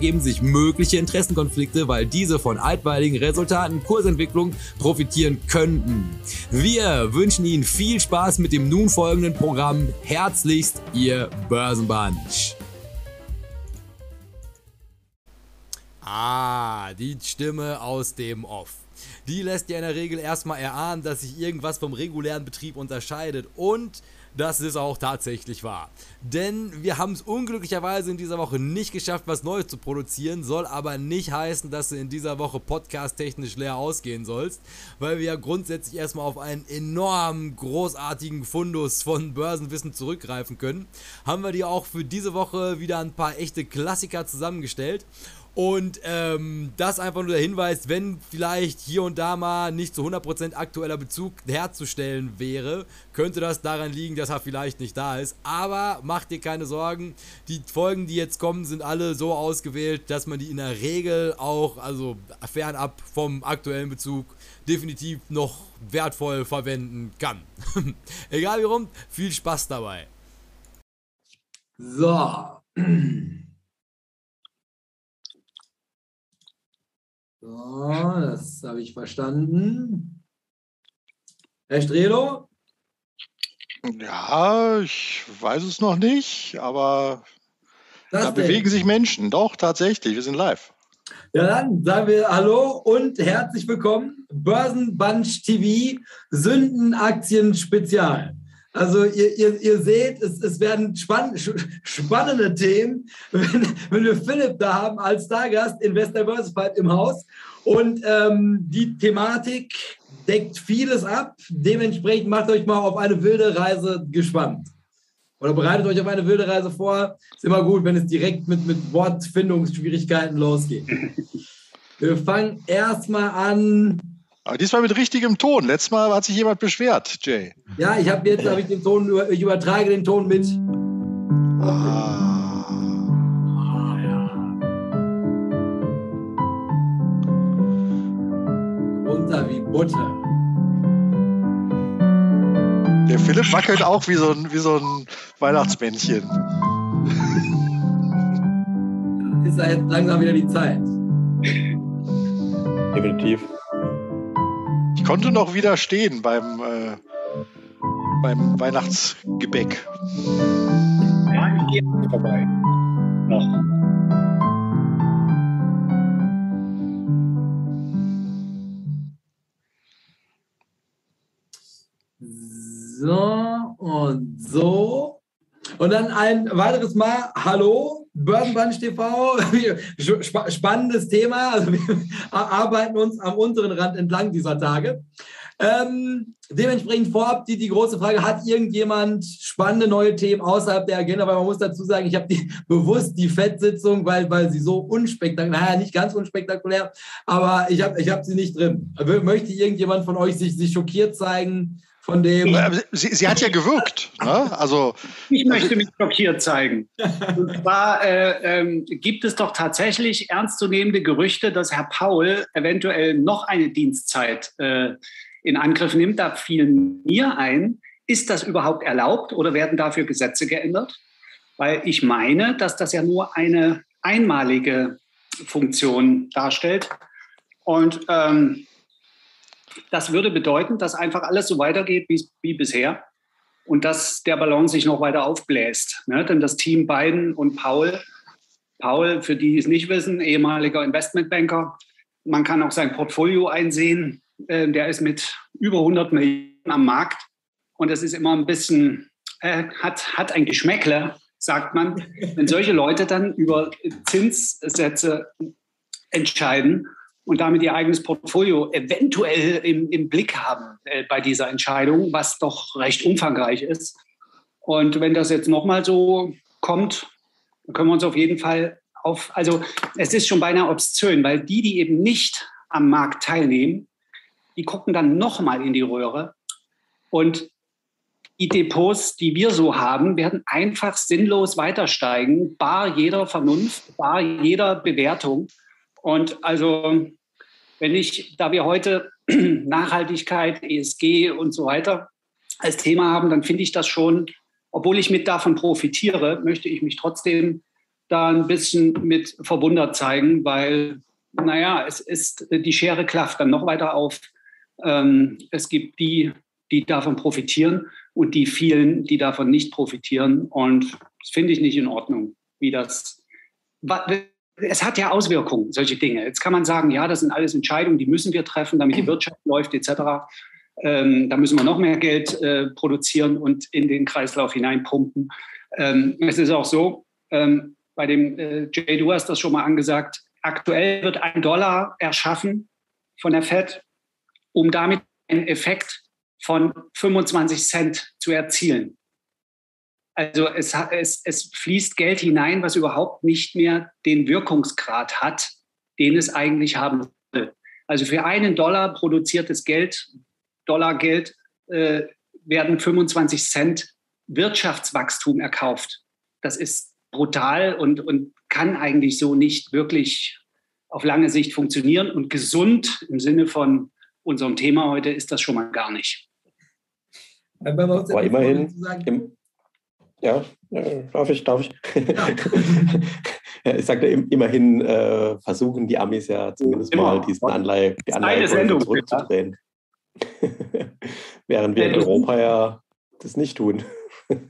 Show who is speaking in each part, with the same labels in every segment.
Speaker 1: ergeben sich mögliche Interessenkonflikte, weil diese von altweiligen Resultaten Kursentwicklung profitieren könnten. Wir wünschen Ihnen viel Spaß mit dem nun folgenden Programm. Herzlichst, Ihr Börsenbunch. Ah, die Stimme aus dem Off. Die lässt ja in der Regel erstmal erahnen, dass sich irgendwas vom regulären Betrieb unterscheidet und das ist auch tatsächlich wahr. Denn wir haben es unglücklicherweise in dieser Woche nicht geschafft, was Neues zu produzieren, soll aber nicht heißen, dass du in dieser Woche podcast-technisch leer ausgehen sollst, weil wir ja grundsätzlich erstmal auf einen enorm großartigen Fundus von Börsenwissen zurückgreifen können. Haben wir dir auch für diese Woche wieder ein paar echte Klassiker zusammengestellt. Und ähm, das einfach nur der Hinweis, wenn vielleicht hier und da mal nicht zu 100% aktueller Bezug herzustellen wäre, könnte das daran liegen, dass er vielleicht nicht da ist. Aber mach dir keine Sorgen, die Folgen, die jetzt kommen, sind alle so ausgewählt, dass man die in der Regel auch, also fernab vom aktuellen Bezug, definitiv noch wertvoll verwenden kann. Egal wie rum, viel Spaß dabei.
Speaker 2: So. So, das habe ich verstanden. Herr Strelo?
Speaker 3: Ja, ich weiß es noch nicht, aber
Speaker 2: Das
Speaker 3: da
Speaker 2: denn?
Speaker 3: bewegen sich Menschen. Doch, tatsächlich, wir sind live.
Speaker 2: Ja, dann sagen wir Hallo und herzlich willkommen. Börsenbunch TV, Sündenaktien Spezial. Also ihr, ihr, ihr seht, es, es werden spann spannende Themen, wenn, wenn wir Philipp da haben als Stargast, Investor Börsenfight im Haus. Und ähm, die Thematik deckt vieles ab. Dementsprechend macht euch mal auf eine wilde Reise gespannt. Oder bereitet euch auf eine wilde Reise vor. Ist immer gut, wenn es direkt mit, mit Wortfindungsschwierigkeiten losgeht. Wir fangen erstmal an.
Speaker 3: Aber diesmal mit richtigem Ton. Letztes Mal hat sich jemand beschwert, Jay.
Speaker 2: Ja, ich habe jetzt hab ich den Ton, über- ich übertrage den Ton mit.
Speaker 3: Ah.
Speaker 2: Ah, ja. Runter wie Butter.
Speaker 3: Der Philipp wackelt auch wie so ein, wie so ein Weihnachtsmännchen.
Speaker 2: Ist ja jetzt langsam wieder die Zeit.
Speaker 4: Definitiv.
Speaker 3: Ich konnte noch widerstehen beim, äh, beim Weihnachtsgebäck.
Speaker 4: Ja, ich gehe vorbei. Noch.
Speaker 2: So und so. Und dann ein weiteres Mal, hallo, Börsenbunch TV, Sp- spannendes Thema. Also wir arbeiten uns am unteren Rand entlang dieser Tage. Ähm, dementsprechend vorab die, die große Frage, hat irgendjemand spannende neue Themen außerhalb der Agenda? Weil man muss dazu sagen, ich habe die bewusst die FED-Sitzung, weil, weil sie so unspektakulär, naja, nicht ganz unspektakulär, aber ich habe ich hab sie nicht drin. Möchte irgendjemand von euch sich, sich schockiert zeigen von dem?
Speaker 3: Sie, sie hat ja gewirkt. Ne? Also,
Speaker 4: Ich möchte mich schockiert zeigen. Und zwar äh, ähm, gibt es doch tatsächlich ernstzunehmende Gerüchte, dass Herr Paul eventuell noch eine Dienstzeit äh, in Angriff nimmt. Da fiel mir ein, ist das überhaupt erlaubt oder werden dafür Gesetze geändert? Weil ich meine, dass das ja nur eine einmalige Funktion darstellt. Und ähm, das würde bedeuten, dass einfach alles so weitergeht wie, wie bisher und dass der Ballon sich noch weiter aufbläst. Ne? Denn das Team Biden und Paul Paul, für die es nicht wissen, ehemaliger Investmentbanker. Man kann auch sein Portfolio einsehen. Äh, der ist mit über 100 Millionen am Markt. Und das ist immer ein bisschen, äh, hat, hat ein Geschmäckle, sagt man, wenn solche Leute dann über Zinssätze entscheiden und damit ihr eigenes Portfolio eventuell im, im Blick haben äh, bei dieser Entscheidung, was doch recht umfangreich ist. Und wenn das jetzt nochmal so kommt, können wir uns auf jeden Fall auf, also es ist schon beinahe obszön, weil die, die eben nicht am Markt teilnehmen, die gucken dann nochmal in die Röhre und die Depots, die wir so haben, werden einfach sinnlos weiter bar jeder Vernunft, bar jeder Bewertung. Und also, wenn ich, da wir heute Nachhaltigkeit, ESG und so weiter als Thema haben, dann finde ich das schon, obwohl ich mit davon profitiere, möchte ich mich trotzdem da ein bisschen mit verwundert zeigen, weil, naja, es ist, die Schere klafft dann noch weiter auf. Ähm, es gibt die, die davon profitieren und die vielen, die davon nicht profitieren. Und das finde ich nicht in Ordnung, wie das. Es hat ja Auswirkungen, solche Dinge. Jetzt kann man sagen, ja, das sind alles Entscheidungen, die müssen wir treffen, damit die Wirtschaft läuft, etc. Ähm, da müssen wir noch mehr Geld äh, produzieren und in den Kreislauf hineinpumpen. Ähm, es ist auch so, ähm, bei dem äh, Jay, du hast das schon mal angesagt, aktuell wird ein Dollar erschaffen von der Fed, um damit einen Effekt von 25 Cent zu erzielen. Also es, es, es fließt Geld hinein, was überhaupt nicht mehr den Wirkungsgrad hat, den es eigentlich haben soll. Also für einen Dollar produziertes Geld, Dollargeld, äh, werden 25 Cent Wirtschaftswachstum erkauft. Das ist brutal und, und kann eigentlich so nicht wirklich auf lange Sicht funktionieren. Und gesund im Sinne von unserem Thema heute ist das schon mal gar nicht.
Speaker 2: Aber immerhin, im, ja, darf ich, darf ich. Ja. ich sagte, immerhin äh, versuchen die Amis ja zumindest Immer. mal diesen Anleihe, die Anleihe zurückzudrehen. Während wir in Europa ja das nicht tun.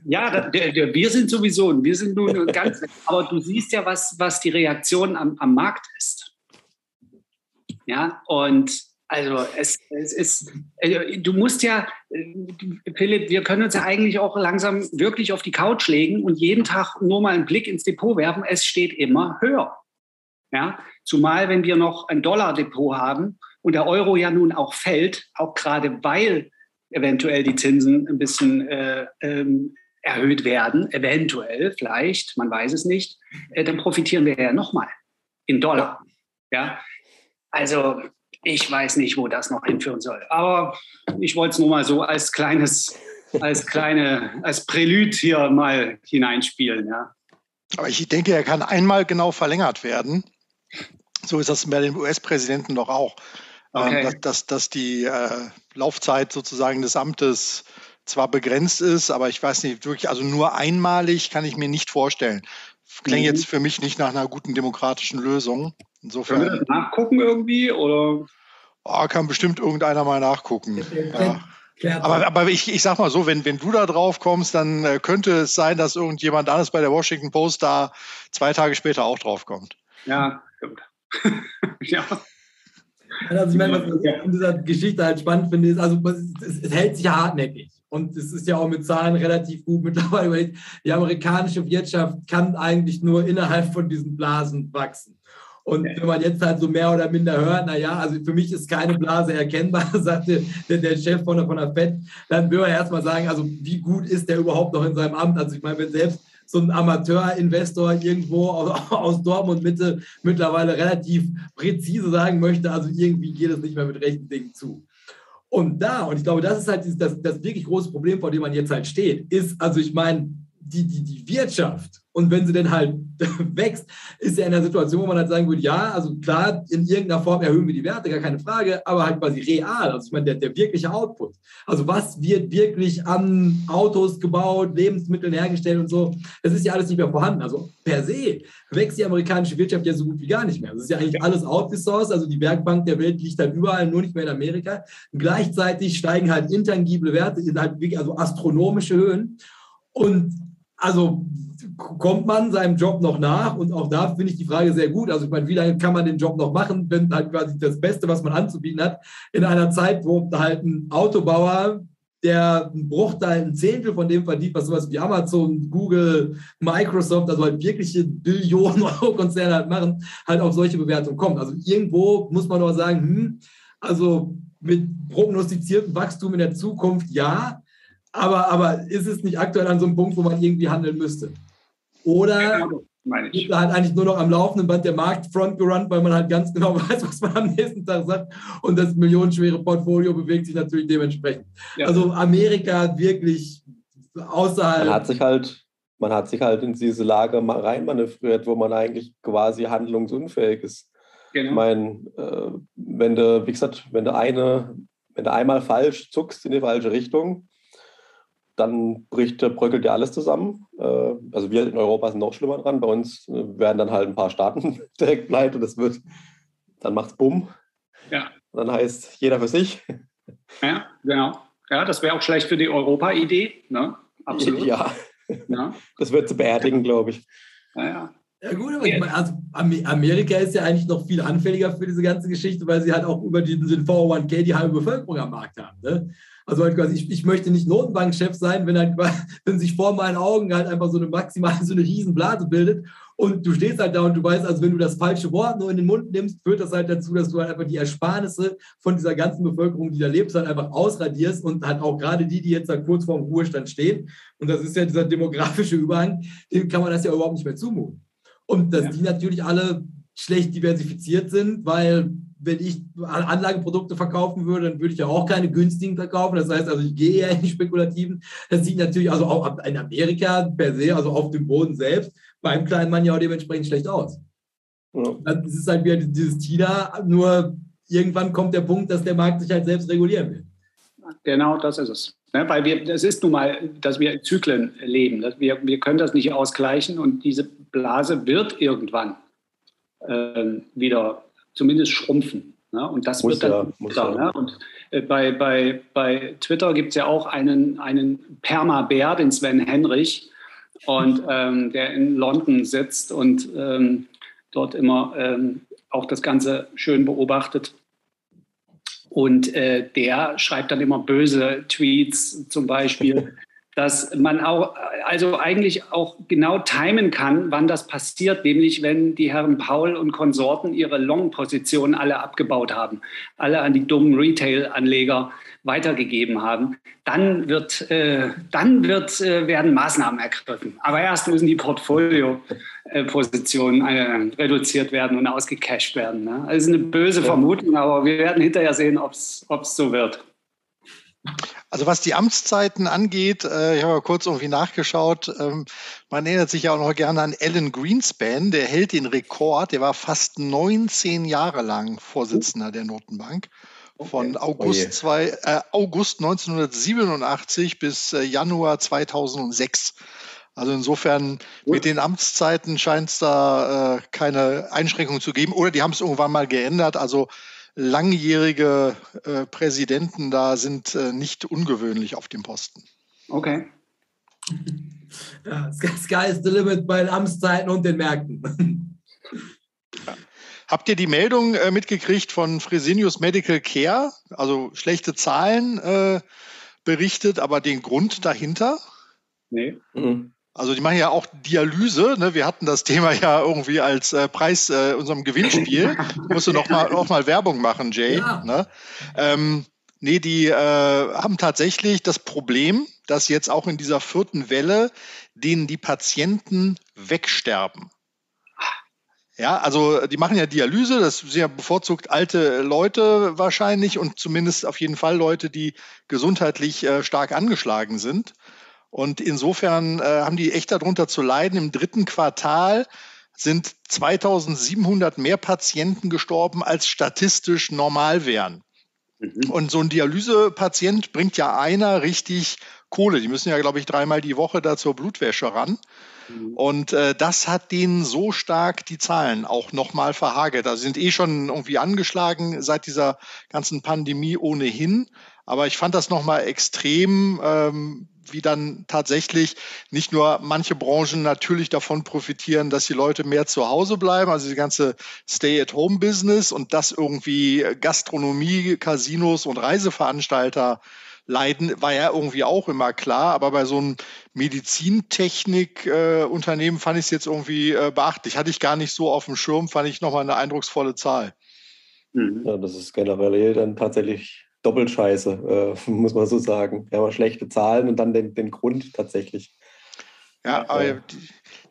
Speaker 4: Ja, der, der, wir sind sowieso, wir sind nun ganz, aber du siehst ja, was, was die Reaktion am, am Markt ist. Ja, und also es, es ist, äh, du musst ja, äh, Philipp, wir können uns ja eigentlich auch langsam wirklich auf die Couch legen und jeden Tag nur mal einen Blick ins Depot werfen. Es steht immer höher. Ja, zumal wenn wir noch ein Dollar-Depot haben und der Euro ja nun auch fällt, auch gerade weil eventuell die Zinsen ein bisschen äh, ähm, erhöht werden, eventuell vielleicht, man weiß es nicht, äh, dann profitieren wir ja nochmal in Dollar. Ja, also ich weiß nicht, wo das noch hinführen soll. Aber ich wollte es nur mal so als kleines, als kleine, als Prälude hier mal hineinspielen. Ja.
Speaker 3: Aber ich denke, er kann einmal genau verlängert werden. So ist das bei den US-Präsidenten doch auch. Ähm, okay. dass, dass, dass, die äh, Laufzeit sozusagen des Amtes zwar begrenzt ist, aber ich weiß nicht, wirklich, also nur einmalig kann ich mir nicht vorstellen. Klingt mhm. jetzt für mich nicht nach einer guten demokratischen Lösung.
Speaker 4: Insofern. Können wir das nachgucken irgendwie? Oder?
Speaker 3: Oh, kann bestimmt irgendeiner mal nachgucken. Ja. Aber, aber ich, ich sag mal so, wenn, wenn du da drauf kommst, dann äh, könnte es sein, dass irgendjemand anderes bei der Washington Post da zwei Tage später auch drauf kommt.
Speaker 4: Ja, stimmt.
Speaker 1: ja. Also ich meine, was ich in dieser Geschichte halt spannend finde, ist, also es, es hält sich ja hartnäckig. Und es ist ja auch mit Zahlen relativ gut mittlerweile. Die amerikanische Wirtschaft kann eigentlich nur innerhalb von diesen Blasen wachsen. Und wenn man jetzt halt so mehr oder minder hört, naja, also für mich ist keine Blase erkennbar, sagte der, der Chef von der, von der FED, dann will man erstmal sagen, also wie gut ist der überhaupt noch in seinem Amt? Also ich meine, wenn selbst so ein Amateurinvestor irgendwo aus, aus Dortmund Mitte mittlerweile relativ präzise sagen möchte, also irgendwie geht es nicht mehr mit rechten Dingen zu. Und da, und ich glaube, das ist halt das, das wirklich große Problem, vor dem man jetzt halt steht, ist, also ich meine, die, die, die Wirtschaft und wenn sie denn halt wächst, ist er in der Situation, wo man halt sagen würde, ja, also klar, in irgendeiner Form erhöhen wir die Werte, gar keine Frage, aber halt quasi real. Also ich meine, der, der wirkliche Output. Also was wird wirklich an Autos gebaut, Lebensmitteln hergestellt und so, das ist ja alles nicht mehr vorhanden. Also per se wächst die amerikanische Wirtschaft ja so gut wie gar nicht mehr. Das ist ja eigentlich alles outgesourced, also die Werkbank der Welt liegt halt überall, nur nicht mehr in Amerika. Gleichzeitig steigen halt intangible Werte in halt wirklich, also astronomische Höhen. Und also kommt man seinem Job noch nach? Und auch da finde ich die Frage sehr gut. Also ich meine, wie lange kann man den Job noch machen, wenn halt quasi das Beste, was man anzubieten hat, in einer Zeit, wo halt ein Autobauer, der einen Bruchteil, ein Zehntel von dem verdient, was sowas wie Amazon, Google, Microsoft, also halt wirkliche Billionen Euro Konzerne halt machen, halt auf solche Bewertungen kommt. Also irgendwo muss man doch sagen, hm, also mit prognostiziertem Wachstum in der Zukunft ja, aber, aber ist es nicht aktuell an so einem Punkt, wo man irgendwie handeln müsste? Oder genau, ist da halt eigentlich nur noch am laufenden Band der Markt frontgerannt, weil man halt ganz genau weiß, was man am nächsten Tag sagt und das millionenschwere Portfolio bewegt sich natürlich dementsprechend. Ja. Also Amerika wirklich außerhalb.
Speaker 2: Man hat sich halt, man hat sich halt in diese Lage reinmanövriert, wo man eigentlich quasi handlungsunfähig ist. Genau. Ich meine, äh, wenn du, wie gesagt, wenn du eine, wenn du einmal falsch zuckst in die falsche Richtung, dann bricht, bröckelt ja alles zusammen. Äh, also wir in Europa sind noch schlimmer dran. Bei uns äh, werden dann halt ein paar Staaten direkt pleite und das wird, dann macht es Bumm. Ja. Und dann heißt jeder für sich.
Speaker 4: Ja, genau. Ja, das wäre auch schlecht für die Europa-Idee. Ne?
Speaker 2: Absolut. Ja. ja. Das wird zu beerdigen, glaube ich.
Speaker 1: Ja, ja. Ja gut, aber ich meine, also Amerika ist ja eigentlich noch viel anfälliger für diese ganze Geschichte, weil sie halt auch über den, den 401k die halbe Bevölkerung am Markt haben. Ne? Also halt quasi, ich, ich möchte nicht Notenbankchef sein, wenn, halt, wenn sich vor meinen Augen halt einfach so eine maximale, so eine Riesenblase bildet und du stehst halt da und du weißt, also wenn du das falsche Wort nur in den Mund nimmst, führt das halt dazu, dass du halt einfach die Ersparnisse von dieser ganzen Bevölkerung, die da lebt, halt einfach ausradierst und halt auch gerade die, die jetzt da kurz vorm Ruhestand stehen. Und das ist ja dieser demografische Überhang, dem kann man das ja überhaupt nicht mehr zumuten. Und dass ja. die natürlich alle schlecht diversifiziert sind, weil wenn ich Anlageprodukte verkaufen würde, dann würde ich ja auch keine günstigen verkaufen. Das heißt also, ich gehe eher in die spekulativen. Das sieht natürlich also auch in Amerika per se, also auf dem Boden selbst, beim kleinen Mann ja auch dementsprechend schlecht aus. Ja. Das ist halt wieder dieses China, nur irgendwann kommt der Punkt, dass der Markt sich halt selbst regulieren will.
Speaker 4: Genau, das ist es. Ja, weil wir, das ist nun mal, dass wir in Zyklen leben. Wir, wir können das nicht ausgleichen und diese Blase wird irgendwann äh, wieder zumindest schrumpfen. Ne? Und das muss wird dann ja, da, ne? Und äh, bei, bei, bei Twitter gibt es ja auch einen, einen Perma-Bär, den Sven Henrich, und ähm, der in London sitzt und ähm, dort immer ähm, auch das Ganze schön beobachtet. Und äh, der schreibt dann immer böse Tweets, zum Beispiel dass man auch, also eigentlich auch genau timen kann, wann das passiert, nämlich wenn die Herren Paul und Konsorten ihre Long-Positionen alle abgebaut haben, alle an die dummen Retail-Anleger weitergegeben haben, dann wird, äh, dann wird, äh, werden Maßnahmen ergriffen. Aber erst müssen die Portfolio-Positionen äh, reduziert werden und ausgecasht werden. Ne? Das ist eine böse Vermutung, aber wir werden hinterher sehen, ob es so wird.
Speaker 3: Also was die Amtszeiten angeht, äh, ich habe kurz irgendwie nachgeschaut, ähm, man erinnert sich ja auch noch gerne an Alan Greenspan, der hält den Rekord, der war fast 19 Jahre lang Vorsitzender der Notenbank. Von August, oh zwei, äh, August 1987 bis äh, Januar 2006. Also insofern mit den Amtszeiten scheint es da äh, keine Einschränkungen zu geben. Oder die haben es irgendwann mal geändert. Also langjährige äh, Präsidenten da sind äh, nicht ungewöhnlich auf dem Posten.
Speaker 4: Okay.
Speaker 1: Ja, Sky is the limit bei den Amtszeiten und den Märkten.
Speaker 3: Ja. Habt ihr die Meldung äh, mitgekriegt von Fresenius Medical Care? Also schlechte Zahlen äh, berichtet, aber den Grund dahinter?
Speaker 4: Nee. Mhm.
Speaker 3: Also die machen ja auch Dialyse. Ne? Wir hatten das Thema ja irgendwie als äh, Preis äh, unserem Gewinnspiel. Musst du noch mal, noch mal Werbung machen, Jay. Ja. Ne? Ähm, nee, die äh, haben tatsächlich das Problem, dass jetzt auch in dieser vierten Welle denen die Patienten wegsterben. Ja, also die machen ja Dialyse, das sind ja bevorzugt alte Leute wahrscheinlich und zumindest auf jeden Fall Leute, die gesundheitlich äh, stark angeschlagen sind. Und insofern äh, haben die echt darunter zu leiden. Im dritten Quartal sind 2700 mehr Patienten gestorben, als statistisch normal wären. Mhm. Und so ein Dialysepatient bringt ja einer richtig Kohle. Die müssen ja, glaube ich, dreimal die Woche da zur Blutwäsche ran. Mhm. Und äh, das hat denen so stark die Zahlen auch nochmal verhagelt. Also sind eh schon irgendwie angeschlagen seit dieser ganzen Pandemie ohnehin. Aber ich fand das nochmal extrem, ähm, wie dann tatsächlich nicht nur manche Branchen natürlich davon profitieren, dass die Leute mehr zu Hause bleiben, also die ganze Stay-at-Home-Business und das irgendwie Gastronomie, Casinos und Reiseveranstalter leiden, war ja irgendwie auch immer klar. Aber bei so einem Medizintechnik-Unternehmen fand ich es jetzt irgendwie äh, beachtlich. Hatte ich gar nicht so auf dem Schirm, fand ich nochmal eine eindrucksvolle Zahl.
Speaker 2: Mhm. Ja, das ist generell dann tatsächlich doppelt scheiße, äh, muss man so sagen. Wir haben schlechte Zahlen und dann den, den Grund tatsächlich.
Speaker 3: Ja, aber ja.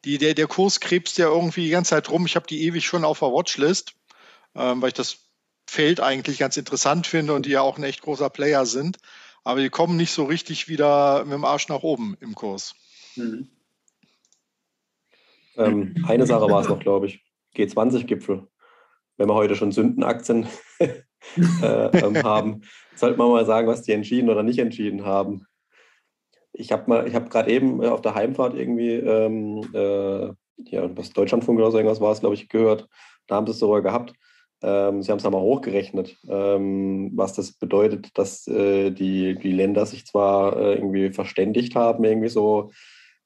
Speaker 3: Die, der, der Kurs krebst ja irgendwie die ganze Zeit rum. Ich habe die ewig schon auf der Watchlist, ähm, weil ich das Feld eigentlich ganz interessant finde und die ja auch ein echt großer Player sind. Aber die kommen nicht so richtig wieder mit dem Arsch nach oben im Kurs. Mhm.
Speaker 2: Ähm, eine Sache war es noch, glaube ich. G20-Gipfel. Wenn wir heute schon Sündenaktien äh, ähm, haben, sollte man mal sagen, was die entschieden oder nicht entschieden haben. Ich habe hab gerade eben auf der Heimfahrt irgendwie, ähm, äh, ja, was Deutschlandfunk oder so irgendwas war es, glaube ich, gehört. Da haben sie es sogar gehabt. Ähm, sie haben es einmal hochgerechnet, ähm, was das bedeutet, dass äh, die, die Länder sich zwar äh, irgendwie verständigt haben, irgendwie so,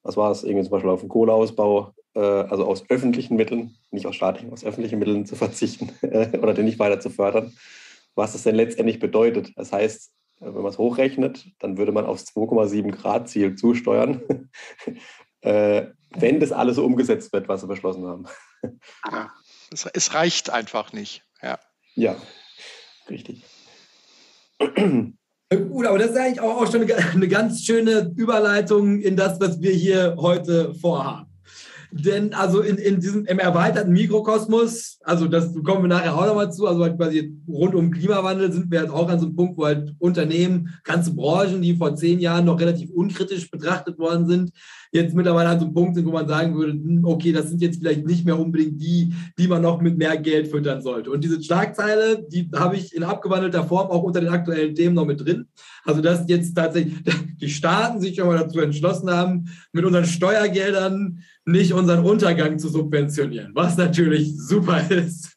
Speaker 2: was war es, irgendwie zum Beispiel auf den Kohleausbau, äh, also aus öffentlichen Mitteln, nicht aus staatlichen, aus öffentlichen Mitteln zu verzichten oder den nicht weiter zu fördern, was das denn letztendlich bedeutet. Das heißt, äh, wenn man es hochrechnet, dann würde man aufs 2,7 Grad Ziel zusteuern, äh, wenn das alles so umgesetzt wird, was sie beschlossen haben.
Speaker 3: Ja. Es, es reicht einfach nicht. Ja,
Speaker 2: ja richtig.
Speaker 1: Gut, aber das ist eigentlich auch, schon eine ganz schöne Überleitung in das, was wir hier heute vorhaben. Denn also in, in diesem im erweiterten Mikrokosmos, also das kommen wir nachher auch nochmal zu, also halt quasi rund um Klimawandel sind wir jetzt auch an so einem Punkt, wo halt Unternehmen, ganze Branchen, die vor zehn Jahren noch relativ unkritisch betrachtet worden sind, jetzt mittlerweile an so einem Punkt sind, wo man sagen würde, hm, okay, das sind jetzt vielleicht nicht mehr unbedingt die, die man noch mit mehr Geld füttern sollte. Und diese Schlagzeile, die habe ich in abgewandelter Form auch unter den aktuellen Themen noch mit drin. Also dass jetzt tatsächlich die Staaten sich schon mal dazu entschlossen haben, mit unseren Steuergeldern nicht unseren Untergang zu subventionieren, was natürlich super ist.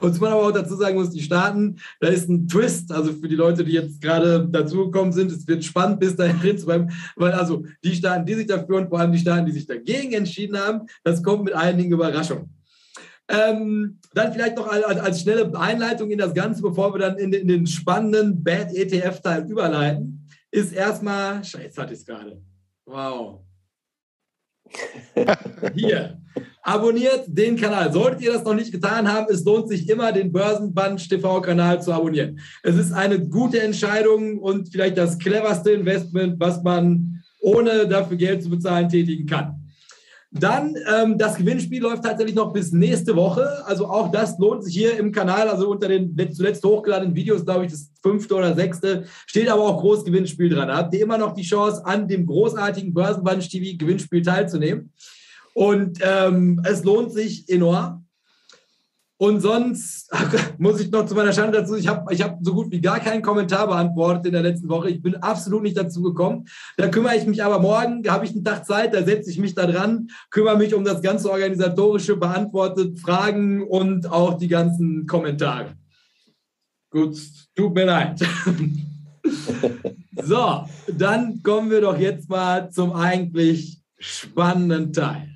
Speaker 1: Und man aber auch dazu sagen muss, die Staaten, da ist ein Twist, also für die Leute, die jetzt gerade dazugekommen sind, es wird spannend bis dahin zu bleiben, weil also die Staaten, die sich dafür und vor allem die Staaten, die sich dagegen entschieden haben, das kommt mit einigen Überraschungen. Ähm, dann vielleicht noch als, als, schnelle Einleitung in das Ganze, bevor wir dann in, in den spannenden Bad ETF-Teil überleiten, ist erstmal, scheiße, hatte ich es gerade. Wow. Hier, abonniert den Kanal. Solltet ihr das noch nicht getan haben, es lohnt sich immer, den Börsenband TV-Kanal zu abonnieren. Es ist eine gute Entscheidung und vielleicht das cleverste Investment, was man ohne dafür Geld zu bezahlen tätigen kann. Dann, ähm, das Gewinnspiel läuft tatsächlich noch bis nächste Woche. Also auch das lohnt sich hier im Kanal. Also unter den zuletzt hochgeladenen Videos, glaube ich, das fünfte oder sechste, steht aber auch groß Gewinnspiel dran. Da habt ihr immer noch die Chance, an dem großartigen Börsenbunch TV Gewinnspiel teilzunehmen. Und ähm, es lohnt sich enorm. Und sonst muss ich noch zu meiner Schande dazu, ich habe ich hab so gut wie gar keinen Kommentar beantwortet in der letzten Woche. Ich bin absolut nicht dazu gekommen. Da kümmere ich mich aber morgen, da habe ich einen Tag Zeit, da setze ich mich da dran, kümmere mich um das ganze organisatorische, beantwortet Fragen und auch die ganzen Kommentare. Gut, tut mir leid. so, dann kommen wir doch jetzt mal zum eigentlich spannenden Teil.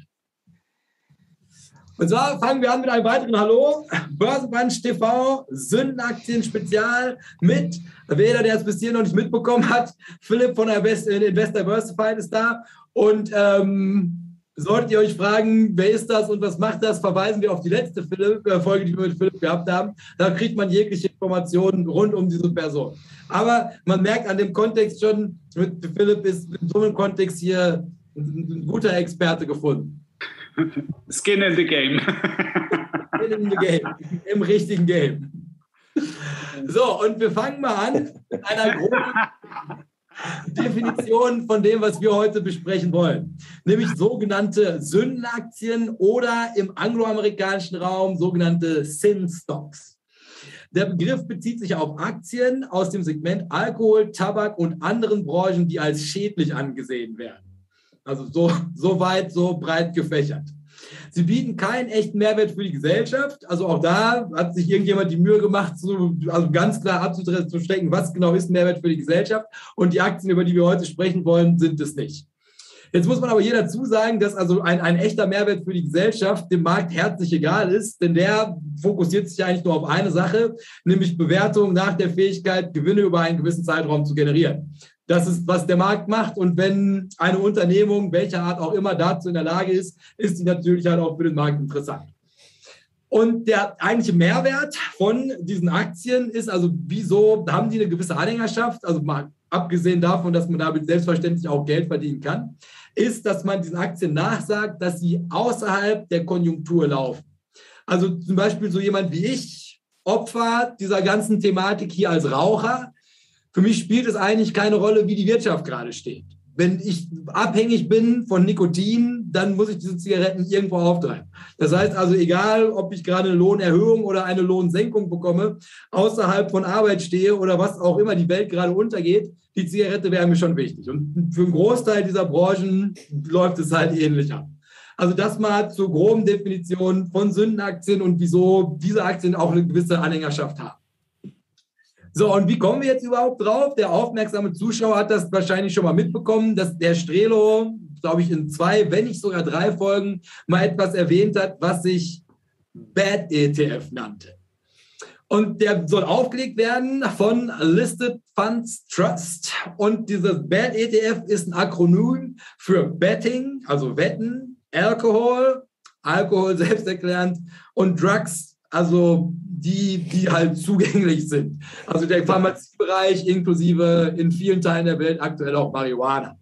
Speaker 1: Und zwar fangen wir an mit einem weiteren Hallo. Börsenbunch TV, Sündenaktien Spezial mit, wer der es bis hier noch nicht mitbekommen hat, Philipp von Invest Investor Diversified ist da. Und ähm, solltet ihr euch fragen, wer ist das und was macht das, verweisen wir auf die letzte Philipp, äh, Folge, die wir mit Philipp gehabt haben. Da kriegt man jegliche Informationen rund um diese Person. Aber man merkt an dem Kontext schon, mit Philipp ist in so einem Kontext hier ein guter Experte gefunden.
Speaker 4: Skin in the game.
Speaker 1: Skin in the game. Im richtigen Game. So, und wir fangen mal an mit einer groben Definition von dem, was wir heute besprechen wollen. Nämlich sogenannte Sündenaktien oder im angloamerikanischen Raum sogenannte Sin-Stocks. Der Begriff bezieht sich auf Aktien aus dem Segment Alkohol, Tabak und anderen Branchen, die als schädlich angesehen werden. Also so, so weit, so breit gefächert. Sie bieten keinen echten Mehrwert für die Gesellschaft. Also auch da hat sich irgendjemand die Mühe gemacht, so, also ganz klar abzustecken, was genau ist Mehrwert für die Gesellschaft. Und die Aktien, über die wir heute sprechen wollen, sind es nicht. Jetzt muss man aber hier dazu sagen, dass also ein, ein echter Mehrwert für die Gesellschaft dem Markt herzlich egal ist, denn der fokussiert sich eigentlich nur auf eine Sache, nämlich Bewertung nach der Fähigkeit, Gewinne über einen gewissen Zeitraum zu generieren. Das ist, was der Markt macht. Und wenn eine Unternehmung, welcher Art auch immer, dazu in der Lage ist, ist sie natürlich halt auch für den Markt interessant. Und der eigentliche Mehrwert von diesen Aktien ist also, wieso haben die eine gewisse Anhängerschaft? Also mal abgesehen davon, dass man damit selbstverständlich auch Geld verdienen kann, ist, dass man diesen Aktien nachsagt, dass sie außerhalb der Konjunktur laufen. Also zum Beispiel so jemand wie ich, Opfer dieser ganzen Thematik hier als Raucher, für mich spielt es eigentlich keine Rolle, wie die Wirtschaft gerade steht. Wenn ich abhängig bin von Nikotin, dann muss ich diese Zigaretten irgendwo auftreiben. Das heißt also, egal, ob ich gerade eine Lohnerhöhung oder eine Lohnsenkung bekomme, außerhalb von Arbeit stehe oder was auch immer die Welt gerade untergeht, die Zigarette wäre mir schon wichtig. Und für einen Großteil dieser Branchen läuft es halt ähnlich ab. Also das mal zur groben Definition von Sündenaktien und wieso diese Aktien auch eine gewisse Anhängerschaft haben. So, und wie kommen wir jetzt überhaupt drauf? Der aufmerksame Zuschauer hat das wahrscheinlich schon mal mitbekommen, dass der Strelo, glaube ich, in zwei, wenn nicht sogar drei Folgen mal etwas erwähnt hat, was sich Bad ETF nannte. Und der soll aufgelegt werden von Listed Funds Trust. Und dieses Bad ETF ist ein Akronym für Betting, also Wetten, Alkohol, Alkohol selbsterklärend und Drugs, also die, die halt zugänglich sind. Also der Pharmaziebereich inklusive in vielen Teilen der Welt aktuell auch Marihuana.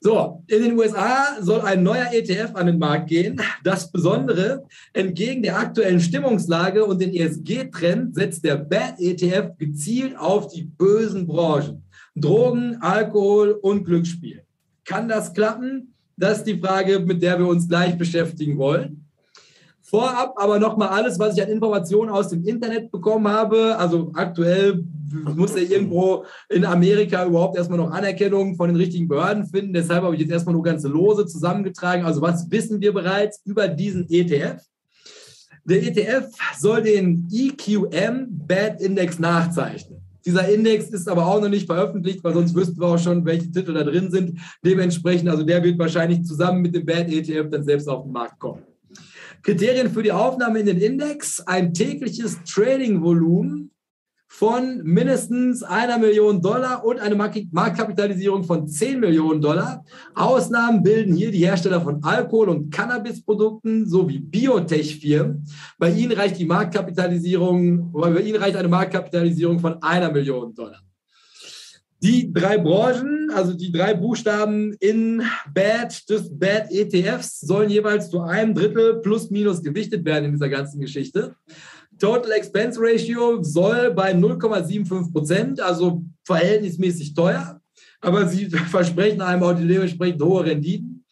Speaker 1: So, in den USA soll ein neuer ETF an den Markt gehen. Das Besondere, entgegen der aktuellen Stimmungslage und den ESG-Trend setzt der Bad ETF gezielt auf die bösen Branchen. Drogen, Alkohol und Glücksspiel. Kann das klappen? Das ist die Frage, mit der wir uns gleich beschäftigen wollen. Vorab aber nochmal alles, was ich an Informationen aus dem Internet bekommen habe. Also aktuell muss er irgendwo in Amerika überhaupt erstmal noch Anerkennung von den richtigen Behörden finden. Deshalb habe ich jetzt erstmal nur ganze Lose zusammengetragen. Also was wissen wir bereits über diesen ETF? Der ETF soll den EQM Bad Index nachzeichnen. Dieser Index ist aber auch noch nicht veröffentlicht, weil sonst wüssten wir auch schon, welche Titel da drin sind. Dementsprechend, also der wird wahrscheinlich zusammen mit dem Bad ETF dann selbst auf den Markt kommen. Kriterien für die Aufnahme in den Index, ein tägliches Trading-Volumen von mindestens einer Million Dollar und eine Marktkapitalisierung von 10 Millionen Dollar. Ausnahmen bilden hier die Hersteller von Alkohol- und Cannabisprodukten sowie Biotech-Firmen. Bei ihnen reicht die Marktkapitalisierung, bei ihnen reicht eine Marktkapitalisierung von einer Million Dollar. Die drei Branchen, also die drei Buchstaben in BAD des BAD ETFs, sollen jeweils zu einem Drittel plus minus gewichtet werden in dieser ganzen Geschichte. Total Expense Ratio soll bei 0,75 Prozent, also verhältnismäßig teuer, aber sie versprechen einem auch dementsprechend hohe Renditen.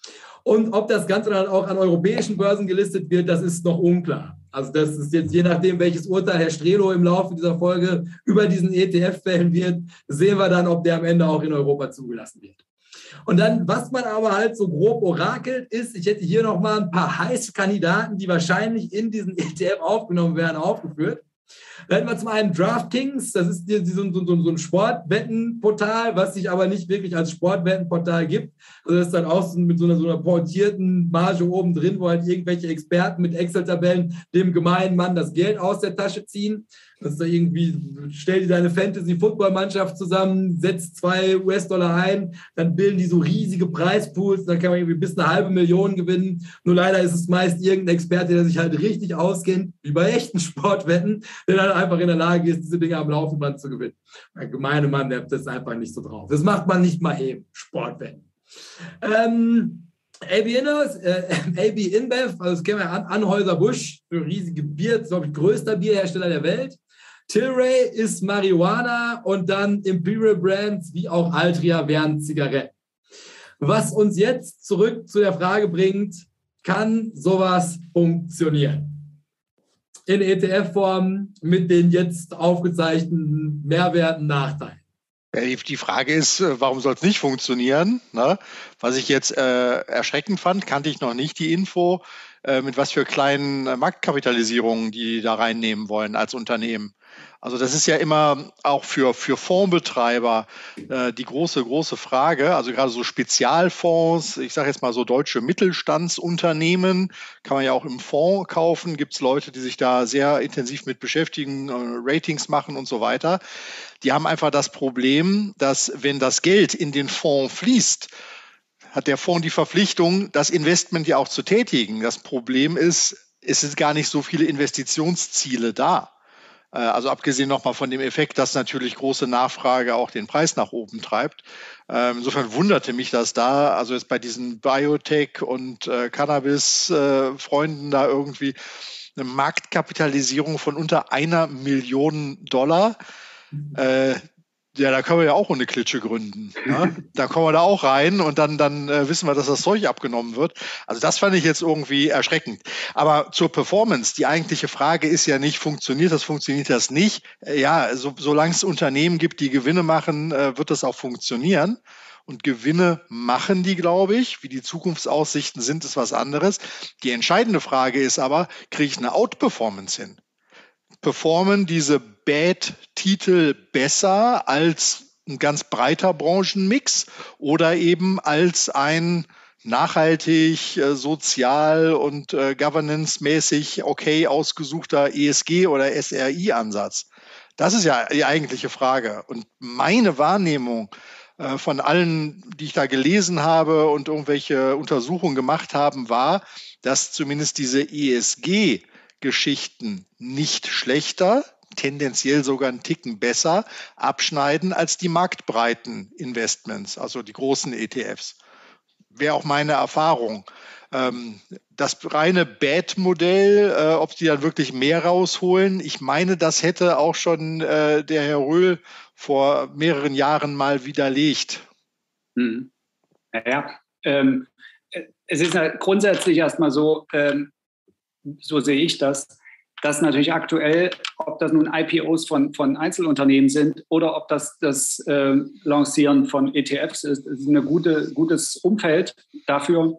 Speaker 1: Und ob das Ganze dann auch an europäischen Börsen gelistet wird, das ist noch unklar. Also das ist jetzt je nachdem, welches Urteil Herr Strelo im Laufe dieser Folge über diesen ETF fällen wird, sehen wir dann, ob der am Ende auch in Europa zugelassen wird. Und dann, was man aber halt so grob orakelt, ist, ich hätte hier noch mal ein paar heiße Kandidaten, die wahrscheinlich in diesen ETF aufgenommen werden, aufgeführt. Da hätten wir zum einen DraftKings, das ist so, ein Sportwettenportal, was sich aber nicht wirklich als Sportwettenportal gibt. Also das ist dann auch mit so einer, so einer portierten Marge oben drin, wo halt irgendwelche Experten mit Excel-Tabellen dem gemeinen Mann das Geld aus der Tasche ziehen. Das ist da irgendwie, stell dir deine Fantasy-Football-Mannschaft zusammen, setz zwei US-Dollar ein, dann bilden die so riesige Preispools, dann kann man irgendwie bis eine halbe Million gewinnen. Nur leider ist es meist irgendein Experte, der sich halt richtig auskennt, wie bei echten Sportwetten, der dann einfach in der Lage ist, diese Dinge am Laufenband zu gewinnen. Der gemeine Mann, der das einfach nicht so drauf. Das macht man nicht mal eben, Sportwetten. Ähm, AB Inhouse, äh, AB InBev, also das kennen wir an, Anhäuser Busch, riesige Bier, glaube ich, größter Bierhersteller der Welt. Tilray ist Marihuana und dann Imperial Brands wie auch Altria wären Zigaretten. Was uns jetzt zurück zu der Frage bringt, kann sowas funktionieren? In ETF-Form mit den jetzt aufgezeichneten Mehrwerten, Nachteilen.
Speaker 3: Die Frage ist, äh, warum soll es nicht funktionieren? Ne? Was ich jetzt äh, erschreckend fand, kannte ich noch nicht die Info, äh, mit was für kleinen äh, Marktkapitalisierungen die da reinnehmen wollen als Unternehmen. Also das ist ja immer auch für, für Fondsbetreiber äh, die große, große Frage. Also gerade so Spezialfonds, ich sage jetzt mal so deutsche Mittelstandsunternehmen, kann man ja auch im Fonds kaufen. Gibt es Leute, die sich da sehr intensiv mit beschäftigen, äh, Ratings machen und so weiter. Die haben einfach das Problem, dass wenn das Geld in den Fonds fließt, hat der Fonds die Verpflichtung, das Investment ja auch zu tätigen. Das Problem ist, es sind gar nicht so viele Investitionsziele da. Äh, also abgesehen nochmal von dem Effekt, dass natürlich große Nachfrage auch den Preis nach oben treibt. Ähm, insofern wunderte mich das da, also jetzt bei diesen Biotech- und äh, Cannabis-Freunden da irgendwie eine Marktkapitalisierung von unter einer Million Dollar. Äh, ja, da können wir ja auch ohne Klitsche gründen. Ne? da kommen wir da auch rein und dann, dann äh, wissen wir, dass das Zeug abgenommen wird. Also das fand ich jetzt irgendwie erschreckend. Aber zur Performance, die eigentliche Frage ist ja nicht, funktioniert das, funktioniert das nicht? Äh, ja, so, solange es Unternehmen gibt, die Gewinne machen, äh, wird das auch funktionieren. Und Gewinne machen die, glaube ich. Wie die Zukunftsaussichten sind, ist was anderes. Die entscheidende Frage ist aber, kriege ich eine Outperformance hin? Performen diese Bad-Titel besser als ein ganz breiter Branchenmix oder eben als ein nachhaltig, äh, sozial und äh, governance-mäßig okay ausgesuchter ESG- oder SRI-Ansatz? Das ist ja die eigentliche Frage. Und meine Wahrnehmung äh, von allen, die ich da gelesen habe und irgendwelche Untersuchungen gemacht haben, war, dass zumindest diese ESG- Geschichten nicht schlechter, tendenziell sogar einen Ticken besser abschneiden als die marktbreiten Investments, also die großen ETFs. Wäre auch meine Erfahrung. Ähm, das reine Bad-Modell, äh, ob die dann wirklich mehr rausholen, ich meine, das hätte auch schon äh, der Herr Röhl vor mehreren Jahren mal widerlegt.
Speaker 4: Hm. Ja, ähm, es ist grundsätzlich erstmal so, ähm, so sehe ich das, dass natürlich aktuell, ob das nun IPOs von, von Einzelunternehmen sind oder ob das das äh, Lancieren von ETFs ist, ist ein gute, gutes Umfeld dafür,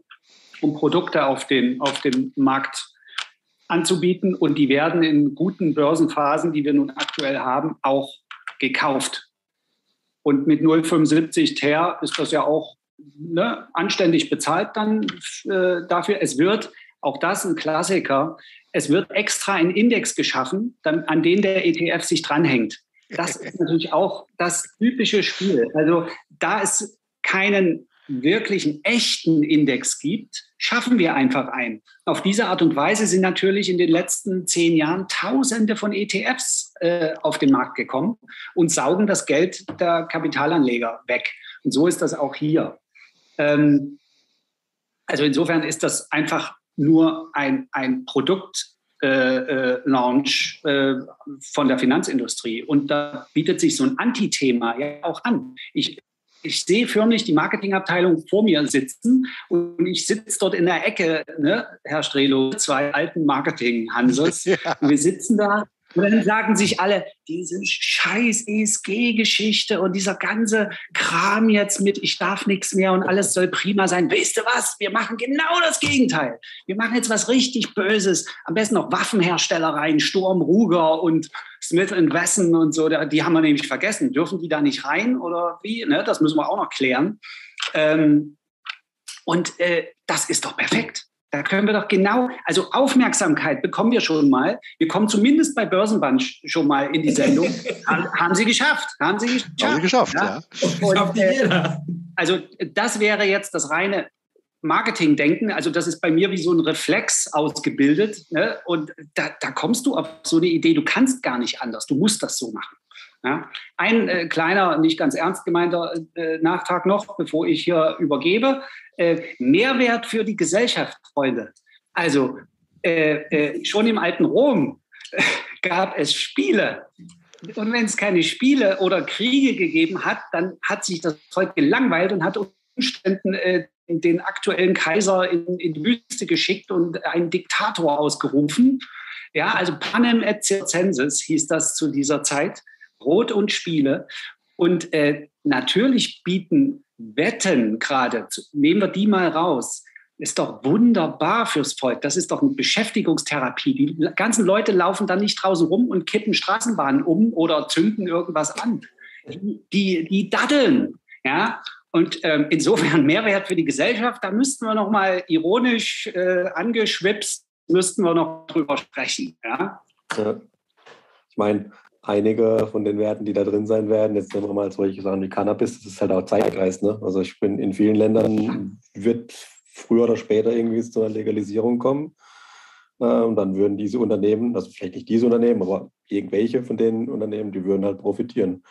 Speaker 4: um Produkte auf den, auf dem Markt anzubieten. Und die werden in guten Börsenphasen, die wir nun aktuell haben, auch gekauft. Und mit 0,75 TER ist das ja auch ne, anständig bezahlt dann äh, dafür. Es wird auch das ein Klassiker. Es wird extra ein Index geschaffen, dann, an den der ETF sich dranhängt. Das ist natürlich auch das typische Spiel. Also da es keinen wirklichen echten Index gibt, schaffen wir einfach einen. Auf diese Art und Weise sind natürlich in den letzten zehn Jahren Tausende von ETFs äh, auf den Markt gekommen und saugen das Geld der Kapitalanleger weg. Und so ist das auch hier. Ähm, also insofern ist das einfach nur ein, ein Produkt äh, äh, Launch äh, von der Finanzindustrie. Und da bietet sich so ein Antithema ja auch an. Ich, ich sehe förmlich die Marketingabteilung vor mir sitzen und ich sitze dort in der Ecke, ne, Herr Strelo, zwei alten Marketing-Hanses. Ja. Wir sitzen da und dann sagen sich alle, diese scheiß ESG-Geschichte und dieser ganze Kram jetzt mit, ich darf nichts mehr und alles soll prima sein. Weißt du was? Wir machen genau das Gegenteil. Wir machen jetzt was richtig Böses. Am besten noch Waffenhersteller rein, Sturm, Ruger und Smith Wesson und so. Die haben wir nämlich vergessen. Dürfen die da nicht rein oder wie? Ne? Das müssen wir auch noch klären. Ähm, und äh, das ist doch perfekt. Da können wir doch genau, also Aufmerksamkeit bekommen wir schon mal. Wir kommen zumindest bei Börsenbunch schon mal in die Sendung. haben, haben, Sie geschafft? Haben Sie geschafft?
Speaker 3: Haben Sie geschafft, ja. ja. Und,
Speaker 4: äh, also das wäre jetzt das reine Marketing-Denken. Also das ist bei mir wie so ein Reflex ausgebildet. Ne? Und da, da kommst du auf so eine Idee, du kannst gar nicht anders. Du musst das so machen. Ja? Ein äh, kleiner, nicht ganz ernst gemeinter äh, Nachtrag noch, bevor ich hier übergebe. Äh, Mehrwert für die Gesellschaft, Freunde. Also äh, äh, schon im alten Rom gab es Spiele. Und wenn es keine Spiele oder Kriege gegeben hat, dann hat sich das Volk gelangweilt und hat Umständen äh, den aktuellen Kaiser in, in, die Wüste geschickt und einen Diktator ausgerufen. Ja, also Panem et Circenses hieß das zu dieser Zeit. Brot und Spiele. Und äh, natürlich bieten Wetten gerade, nehmen wir die mal raus, ist doch wunderbar fürs Volk. Das ist doch eine Beschäftigungstherapie. Die ganzen Leute laufen dann nicht draußen rum und kippen Straßenbahnen um oder zünden irgendwas an. Die, die, daddeln. Ja? Und ähm, insofern Mehrwert für die Gesellschaft, da müssten wir noch mal ironisch äh, angeschwipst, müssten wir noch drüber sprechen. Ja? ja.
Speaker 2: Ich meine, einige von den Werten, die da drin sein werden, jetzt nehmen wir mal solche Sachen wie Cannabis, das ist halt auch Zeitgeist. Ne? Also ich bin in vielen Ländern wird früher oder später irgendwie zu einer Legalisierung kommen. Äh, und dann würden diese Unternehmen, also vielleicht nicht diese Unternehmen, aber irgendwelche von den Unternehmen, die würden halt profitieren.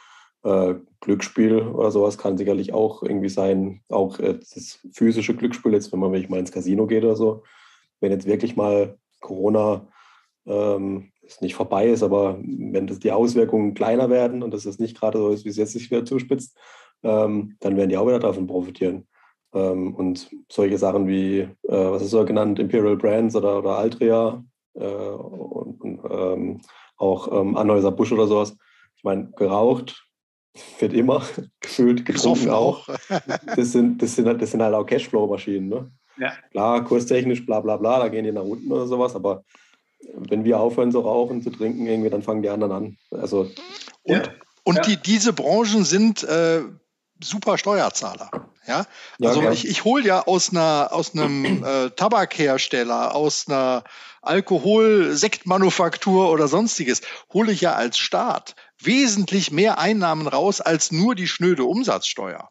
Speaker 2: Äh, Glücksspiel oder sowas kann sicherlich auch irgendwie sein, auch äh, das physische Glücksspiel, jetzt wenn man wirklich mal ins Casino geht oder so. Wenn jetzt wirklich mal Corona ähm, nicht vorbei ist, aber wenn das die Auswirkungen kleiner werden und das ist nicht gerade so ist, wie es jetzt sich wieder zuspitzt, ähm, dann werden die auch wieder davon profitieren. Ähm, und solche Sachen wie, äh, was ist so genannt, Imperial Brands oder, oder Altria äh, und, und ähm, auch ähm, Anhäuser Busch oder sowas. Ich meine, geraucht wird immer gefühlt, getrunken auch. Das sind, das, sind, das sind halt auch Cashflow-Maschinen. Ne? Ja. Klar, kurstechnisch, bla bla bla, da gehen die nach unten oder sowas, aber wenn wir aufhören zu rauchen, zu trinken, irgendwie, dann fangen die anderen an. Also,
Speaker 3: und ja. und ja. Die, diese Branchen sind äh, super Steuerzahler. Ja, also ja, ich, ich hole ja aus einer aus einem äh, Tabakhersteller, aus einer Alkohol-Sektmanufaktur oder sonstiges, hole ich ja als Staat wesentlich mehr Einnahmen raus als nur die schnöde Umsatzsteuer.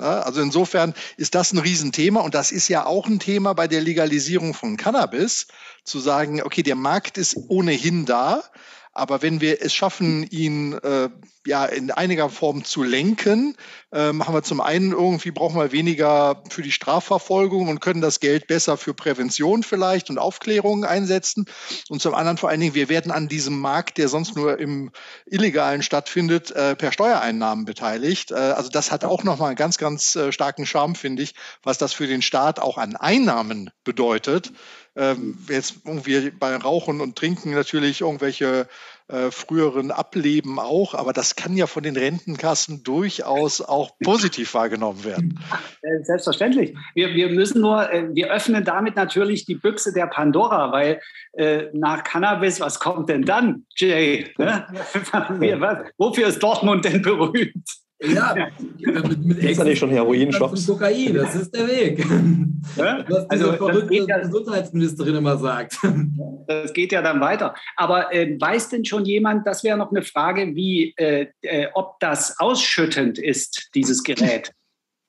Speaker 3: Also insofern ist das ein Riesenthema und das ist ja auch ein Thema bei der Legalisierung von Cannabis, zu sagen, okay, der Markt ist ohnehin da, aber wenn wir es schaffen, ihn äh, ja in einiger Form zu lenken, ähm, haben wir zum einen irgendwie brauchen wir weniger für die Strafverfolgung und können das Geld besser für Prävention vielleicht und Aufklärung einsetzen. Und zum anderen vor allen Dingen, wir werden an diesem Markt, der sonst nur im Illegalen stattfindet, äh, per Steuereinnahmen beteiligt. Äh, also das hat auch nochmal einen ganz, ganz äh, starken Charme, finde ich, was das für den Staat auch an Einnahmen bedeutet ähm, jetzt irgendwie bei Rauchen und Trinken natürlich irgendwelche äh, früheren Ableben auch, aber das kann ja von den Rentenkassen durchaus auch positiv wahrgenommen werden.
Speaker 4: Äh, selbstverständlich. Wir, wir müssen nur, äh, wir öffnen damit natürlich die Büchse der Pandora, weil äh, nach Cannabis, was kommt denn dann, Jay? Ne? Wofür ist Dortmund denn berühmt?
Speaker 1: Ja,
Speaker 2: mit, mit ist ja nicht schon Heroin-Shops?
Speaker 1: Kokain, das ist der Weg. Ja? Was diese also, verrückte ja, Gesundheitsministerin immer sagt.
Speaker 4: Das geht ja dann weiter. Aber äh, weiß denn schon jemand, das wäre noch eine Frage, wie, äh, äh, ob das ausschüttend ist, dieses Gerät?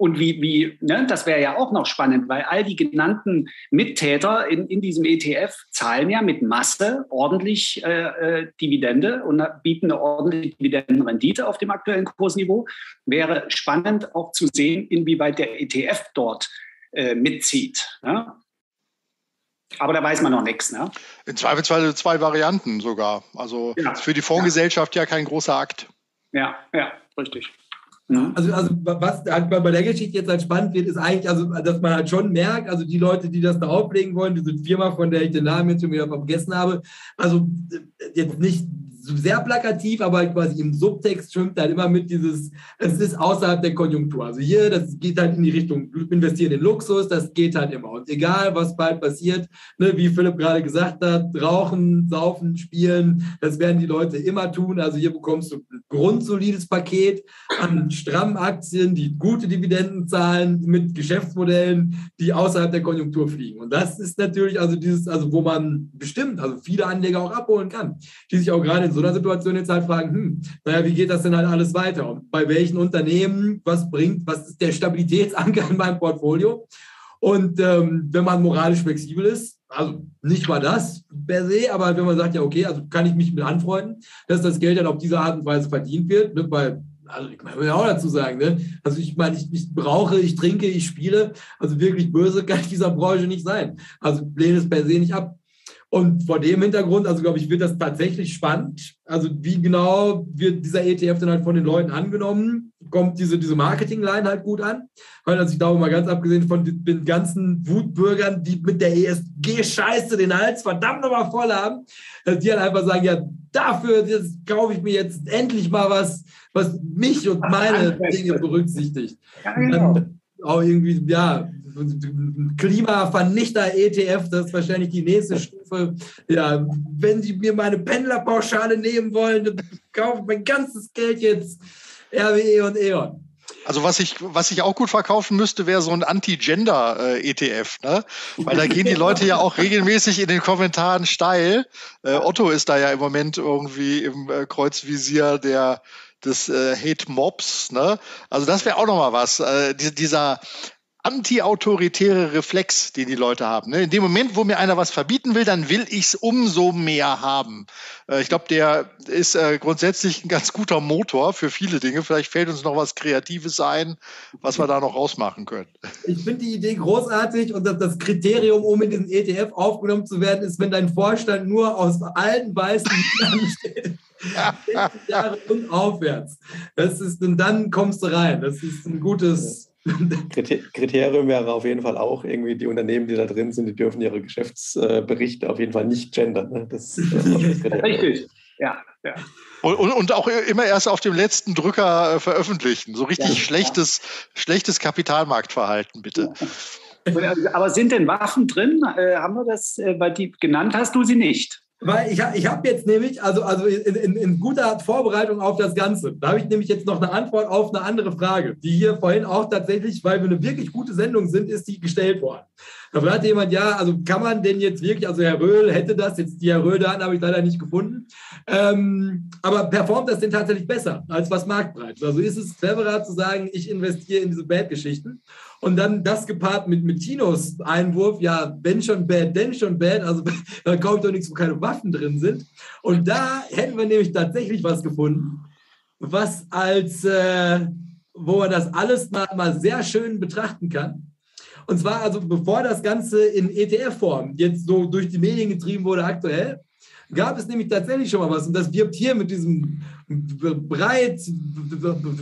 Speaker 4: Und wie, wie ne, das wäre ja auch noch spannend, weil all die genannten Mittäter in, in diesem ETF zahlen ja mit Masse ordentlich äh, äh, Dividende und bieten eine ordentliche Dividendenrendite auf dem aktuellen Kursniveau. Wäre spannend auch zu sehen, inwieweit der ETF dort äh, mitzieht. Ne? Aber da weiß man noch nichts. Ne?
Speaker 3: In Zweifelsfall zwei Varianten sogar. Also ja. für die Fondsgesellschaft ja. ja kein großer Akt.
Speaker 4: Ja, ja, richtig.
Speaker 1: Mhm. Also, also was halt bei der Geschichte jetzt halt spannend wird, ist eigentlich, also, dass man halt schon merkt, also die Leute, die das da auflegen wollen, diese Firma, von der ich den Namen jetzt schon wieder vergessen habe, also jetzt nicht sehr plakativ, aber quasi im Subtext schwimmt halt immer mit dieses, es ist außerhalb der Konjunktur. Also hier, das geht halt in die Richtung, investieren in Luxus, das geht halt immer. Und egal, was bald passiert, ne, wie Philipp gerade gesagt hat, rauchen, saufen, spielen, das werden die Leute immer tun. Also hier bekommst du ein grundsolides Paket an strammen Aktien, die gute Dividenden zahlen, mit Geschäftsmodellen, die außerhalb der Konjunktur fliegen. Und das ist natürlich also dieses, also wo man bestimmt, also viele Anleger auch abholen kann, die sich auch gerade in so einer Situation jetzt halt fragen, hm, naja, wie geht das denn halt alles weiter? Und bei welchen Unternehmen, was bringt, was ist der Stabilitätsanker in meinem Portfolio? Und ähm, wenn man moralisch flexibel ist, also nicht mal das per se, aber wenn man sagt, ja, okay, also kann ich mich mit anfreunden, dass das Geld dann auf diese Art und Weise verdient wird, ne, weil also ich will auch dazu sagen, ne? Also ich meine, ich, ich, brauche, ich trinke, ich spiele. Also wirklich böse kann ich dieser Branche nicht sein. Also lehne es per se nicht ab. Und vor dem Hintergrund, also glaube ich, wird das tatsächlich spannend. Also wie genau wird dieser ETF dann halt von den Leuten angenommen? Kommt diese, diese Marketing-Line halt gut an? Weil also ich glaube mal ganz abgesehen von den ganzen Wutbürgern, die mit der ESG-Scheiße den Hals verdammt nochmal voll haben, die halt einfach sagen, ja, dafür kaufe ich mir jetzt endlich mal was, was mich und meine Dinge berücksichtigt. Ja, genau. Auch irgendwie, ja, Klimavernichter-ETF, das ist wahrscheinlich die nächste Stufe. Ja, wenn Sie mir meine Pendlerpauschale nehmen wollen, dann kaufe ich mein ganzes Geld jetzt RWE und E.ON.
Speaker 3: Also was ich, was ich auch gut verkaufen müsste, wäre so ein Anti-Gender-ETF, ne? Weil da gehen die Leute ja auch regelmäßig in den Kommentaren steil. Äh, Otto ist da ja im Moment irgendwie im äh, Kreuzvisier der des äh, Hate Mobs, ne? Also das wäre auch noch mal was. Äh, dieser anti-autoritäre Reflex, den die Leute haben. Ne? In dem Moment, wo mir einer was verbieten will, dann will ich es umso mehr haben. Äh, ich glaube, der ist äh, grundsätzlich ein ganz guter Motor für viele Dinge. Vielleicht fällt uns noch was Kreatives ein, was wir da noch rausmachen können.
Speaker 1: Ich finde die Idee großartig und das Kriterium, um in diesen ETF aufgenommen zu werden, ist, wenn dein Vorstand nur aus alten weißen Männern besteht. 60 Jahre und aufwärts. Das ist, und dann kommst du rein. Das ist ein gutes
Speaker 2: Kriterium wäre auf jeden Fall auch irgendwie die Unternehmen, die da drin sind, die dürfen ihre Geschäftsberichte auf jeden Fall nicht gendern. Ne? Das, das
Speaker 3: Richtig, ja. ja. Und, und, auch immer erst auf dem letzten Drücker äh, veröffentlichen. So richtig ja, schlechtes, ja. schlechtes Kapitalmarktverhalten, bitte.
Speaker 4: Aber sind denn Waffen drin? Äh, haben wir das, äh, weil die genannt hast du sie nicht?
Speaker 1: Weil ich, ich habe jetzt nämlich, also, also in, in, in, guter Vorbereitung auf das Ganze, da habe ich nämlich jetzt noch eine Antwort auf eine andere Frage, die hier vorhin auch tatsächlich, weil wir eine wirklich gute Sendung sind, ist die gestellt worden. Da fragte jemand, ja, also kann man denn jetzt wirklich, also Herr Röhl hätte das, jetzt die Herr Röhl-Daten habe ich leider nicht gefunden, ähm, aber performt das denn tatsächlich besser als was marktbreit? Also ist es cleverer zu sagen, ich investiere in diese Bad-Geschichten und dann das gepaart mit, mit Tinos Einwurf, ja, wenn schon bad, denn schon bad. Also da kaufe ich doch nichts, wo keine Waffen drin sind. Und da hätten wir nämlich tatsächlich was gefunden, was als, äh, wo man das alles mal, mal sehr schön betrachten kann. Und zwar also, bevor das Ganze in ETF-Form jetzt so durch die Medien getrieben wurde aktuell, gab es nämlich tatsächlich schon mal was. Und das wirbt hier mit diesem breit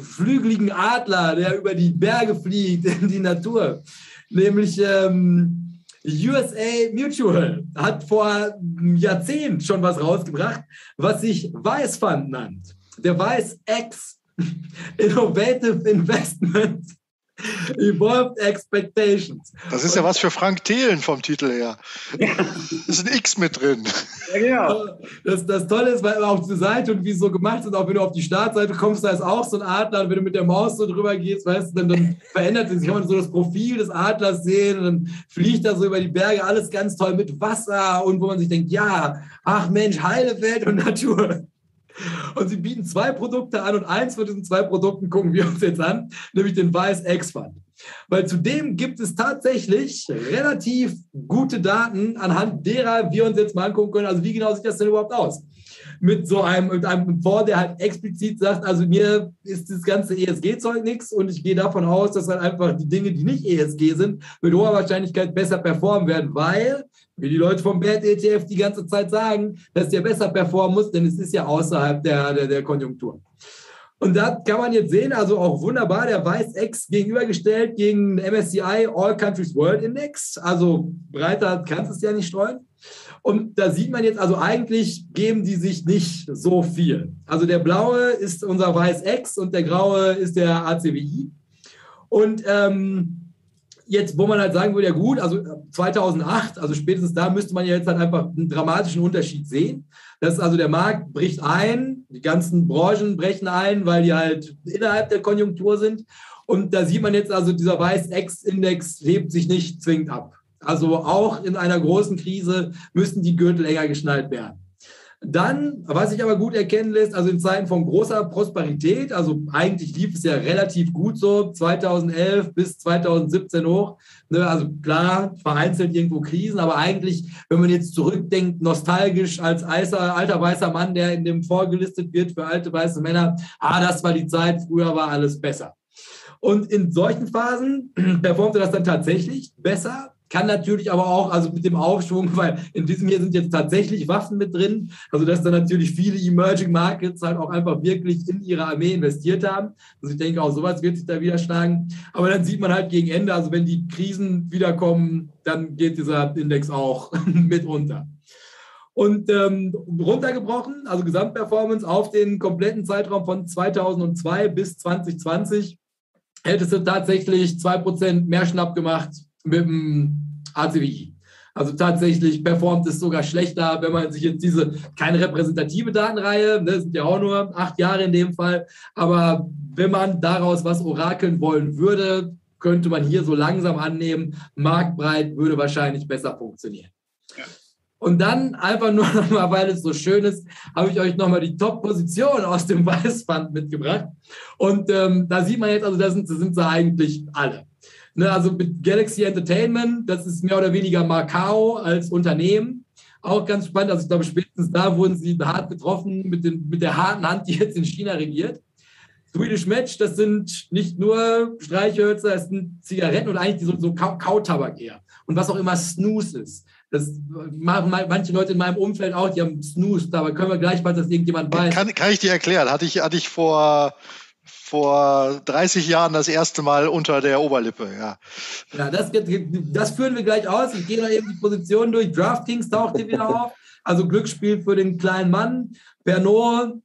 Speaker 1: flügeligen Adler, der über die Berge fliegt in die Natur. Nämlich ähm, USA Mutual hat vor einem Jahrzehnt schon was rausgebracht, was sich Weißfund nannt. Der Weiß X Innovative Investment Evolved Expectations.
Speaker 3: Das ist ja was für Frank Thelen vom Titel her. Da ist ein X mit drin.
Speaker 1: Ja, genau. Das, das Tolle ist, weil auf die Seite und wie es so gemacht ist, auch wenn du auf die Startseite kommst, da ist auch so ein Adler und wenn du mit der Maus so drüber gehst, weißt du, dann, dann verändert sich, kann man so das Profil des Adlers sehen und dann fliegt er so über die Berge, alles ganz toll mit Wasser und wo man sich denkt, ja, ach Mensch, heile Welt und Natur. Und sie bieten zwei Produkte an und eins von diesen zwei Produkten gucken wir uns jetzt an, nämlich den Weiß X-Fund. Weil zudem gibt es tatsächlich relativ gute Daten, anhand derer wir uns jetzt mal angucken können, also wie genau sieht das denn überhaupt aus? Mit so einem, mit einem Fonds, der halt explizit sagt, also mir ist das ganze ESG-Zeug nichts und ich gehe davon aus, dass halt einfach die Dinge, die nicht ESG sind, mit hoher Wahrscheinlichkeit besser performen werden, weil wie die Leute vom Bad ETF die ganze Zeit sagen, dass der besser performen muss, denn es ist ja außerhalb der, der, der Konjunktur. Und da kann man jetzt sehen, also auch wunderbar, der Weiß X gegenübergestellt gegen MSCI All Countries World Index. Also breiter kannst du es ja nicht streuen. Und da sieht man jetzt, also eigentlich geben die sich nicht so viel. Also der blaue ist unser Weiß X und der graue ist der ACWI. Und ähm, jetzt, wo man halt sagen würde, ja gut, also 2008, äh, also spätestens da müsste man ja jetzt halt einfach einen dramatischen Unterschied sehen. Das ist also der Markt bricht ein, die ganzen Branchen brechen ein, weil die halt innerhalb der Konjunktur sind. Und da sieht man jetzt also, dieser Weiß-Ex-Index hebt sich nicht zwingend ab. Also auch in einer großen Krise müssen die Gürtel enger geschnallt werden. Dann, was sich aber gut erkennen lässt, also in Zeiten von großer Prosperität, also eigentlich lief es ja relativ gut so, 2011 bis 2017 hoch. Ne, also klar, vereinzelt irgendwo Krisen, aber eigentlich, wenn man jetzt zurückdenkt, nostalgisch als alter, alter weißer Mann, der in dem vorgelistet wird für alte weiße Männer, ah, das war die Zeit, früher war alles besser. Und in solchen Phasen performte das dann tatsächlich besser kann natürlich aber auch, also mit dem Aufschwung, weil in diesem hier sind jetzt tatsächlich Waffen mit drin, also dass da natürlich viele Emerging Markets halt auch einfach wirklich in ihre Armee investiert haben. Also ich denke, auch sowas wird sich da wieder schlagen. Aber dann sieht man halt gegen Ende, also wenn die Krisen wiederkommen, dann geht dieser Index auch mit runter. Und ähm, runtergebrochen, also Gesamtperformance auf den kompletten Zeitraum von 2002 bis 2020, hättest du tatsächlich 2% mehr Schnapp gemacht mit dem ACWI. Also tatsächlich performt es sogar schlechter, wenn man sich jetzt diese, keine repräsentative Datenreihe, ne, sind ja auch nur acht Jahre in dem Fall, aber wenn man daraus was orakeln wollen würde, könnte man hier so langsam annehmen, marktbreit würde wahrscheinlich besser funktionieren. Ja. Und dann einfach nur nochmal, weil es so schön ist, habe ich euch nochmal die Top-Position aus dem Weißband mitgebracht. Und ähm, da sieht man jetzt, also da sind, da sind sie eigentlich alle. Ne, also mit Galaxy Entertainment, das ist mehr oder weniger Macau als Unternehmen. Auch ganz spannend. Also ich glaube, spätestens da wurden sie hart getroffen mit, den, mit der harten Hand, die jetzt in China regiert. Swedish Match, das sind nicht nur Streichhölzer, das sind Zigaretten und eigentlich so, so Kautabak eher. Und was auch immer Snooze ist. Das machen manche Leute in meinem Umfeld auch, die haben Snooze, aber können wir gleich mal, dass irgendjemand weiß.
Speaker 3: Kann, kann ich dir erklären. Hatte ich, hatte ich vor vor 30 Jahren das erste Mal unter der Oberlippe, ja.
Speaker 1: Ja, das, das führen wir gleich aus. Ich gehe noch eben die Position durch. DraftKings taucht hier wieder auf. Also Glücksspiel für den kleinen Mann. Pernod,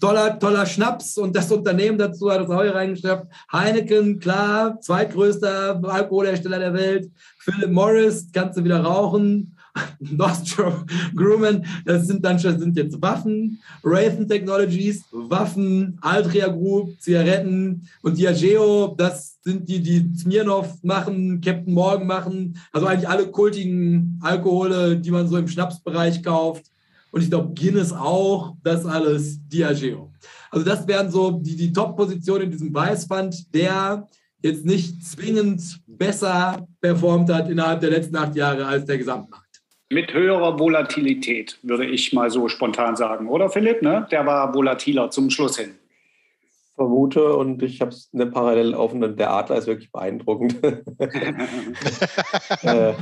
Speaker 1: toller, toller Schnaps und das Unternehmen dazu hat das auch hier reingeschafft. Heineken, klar, zweitgrößter Alkoholhersteller der Welt. Philip Morris, kannst du wieder rauchen. Nostrum Grumman, das sind dann schon sind jetzt Waffen, Raytheon Technologies, Waffen, Altria Group, Zigaretten und Diageo, das sind die, die Smirnoff machen, Captain Morgan machen, also eigentlich alle kultigen Alkohole, die man so im Schnapsbereich kauft. Und ich glaube, Guinness auch, das alles Diageo. Also das wären so die, die Top-Positionen in diesem Weißband, der jetzt nicht zwingend besser performt hat innerhalb der letzten acht Jahre als der Gesamtmarkt.
Speaker 4: Mit höherer Volatilität, würde ich mal so spontan sagen, oder Philipp? Ne? Der war volatiler zum Schluss hin.
Speaker 2: Vermute und ich habe es eine parallel offen und der Adler ist wirklich beeindruckend. äh,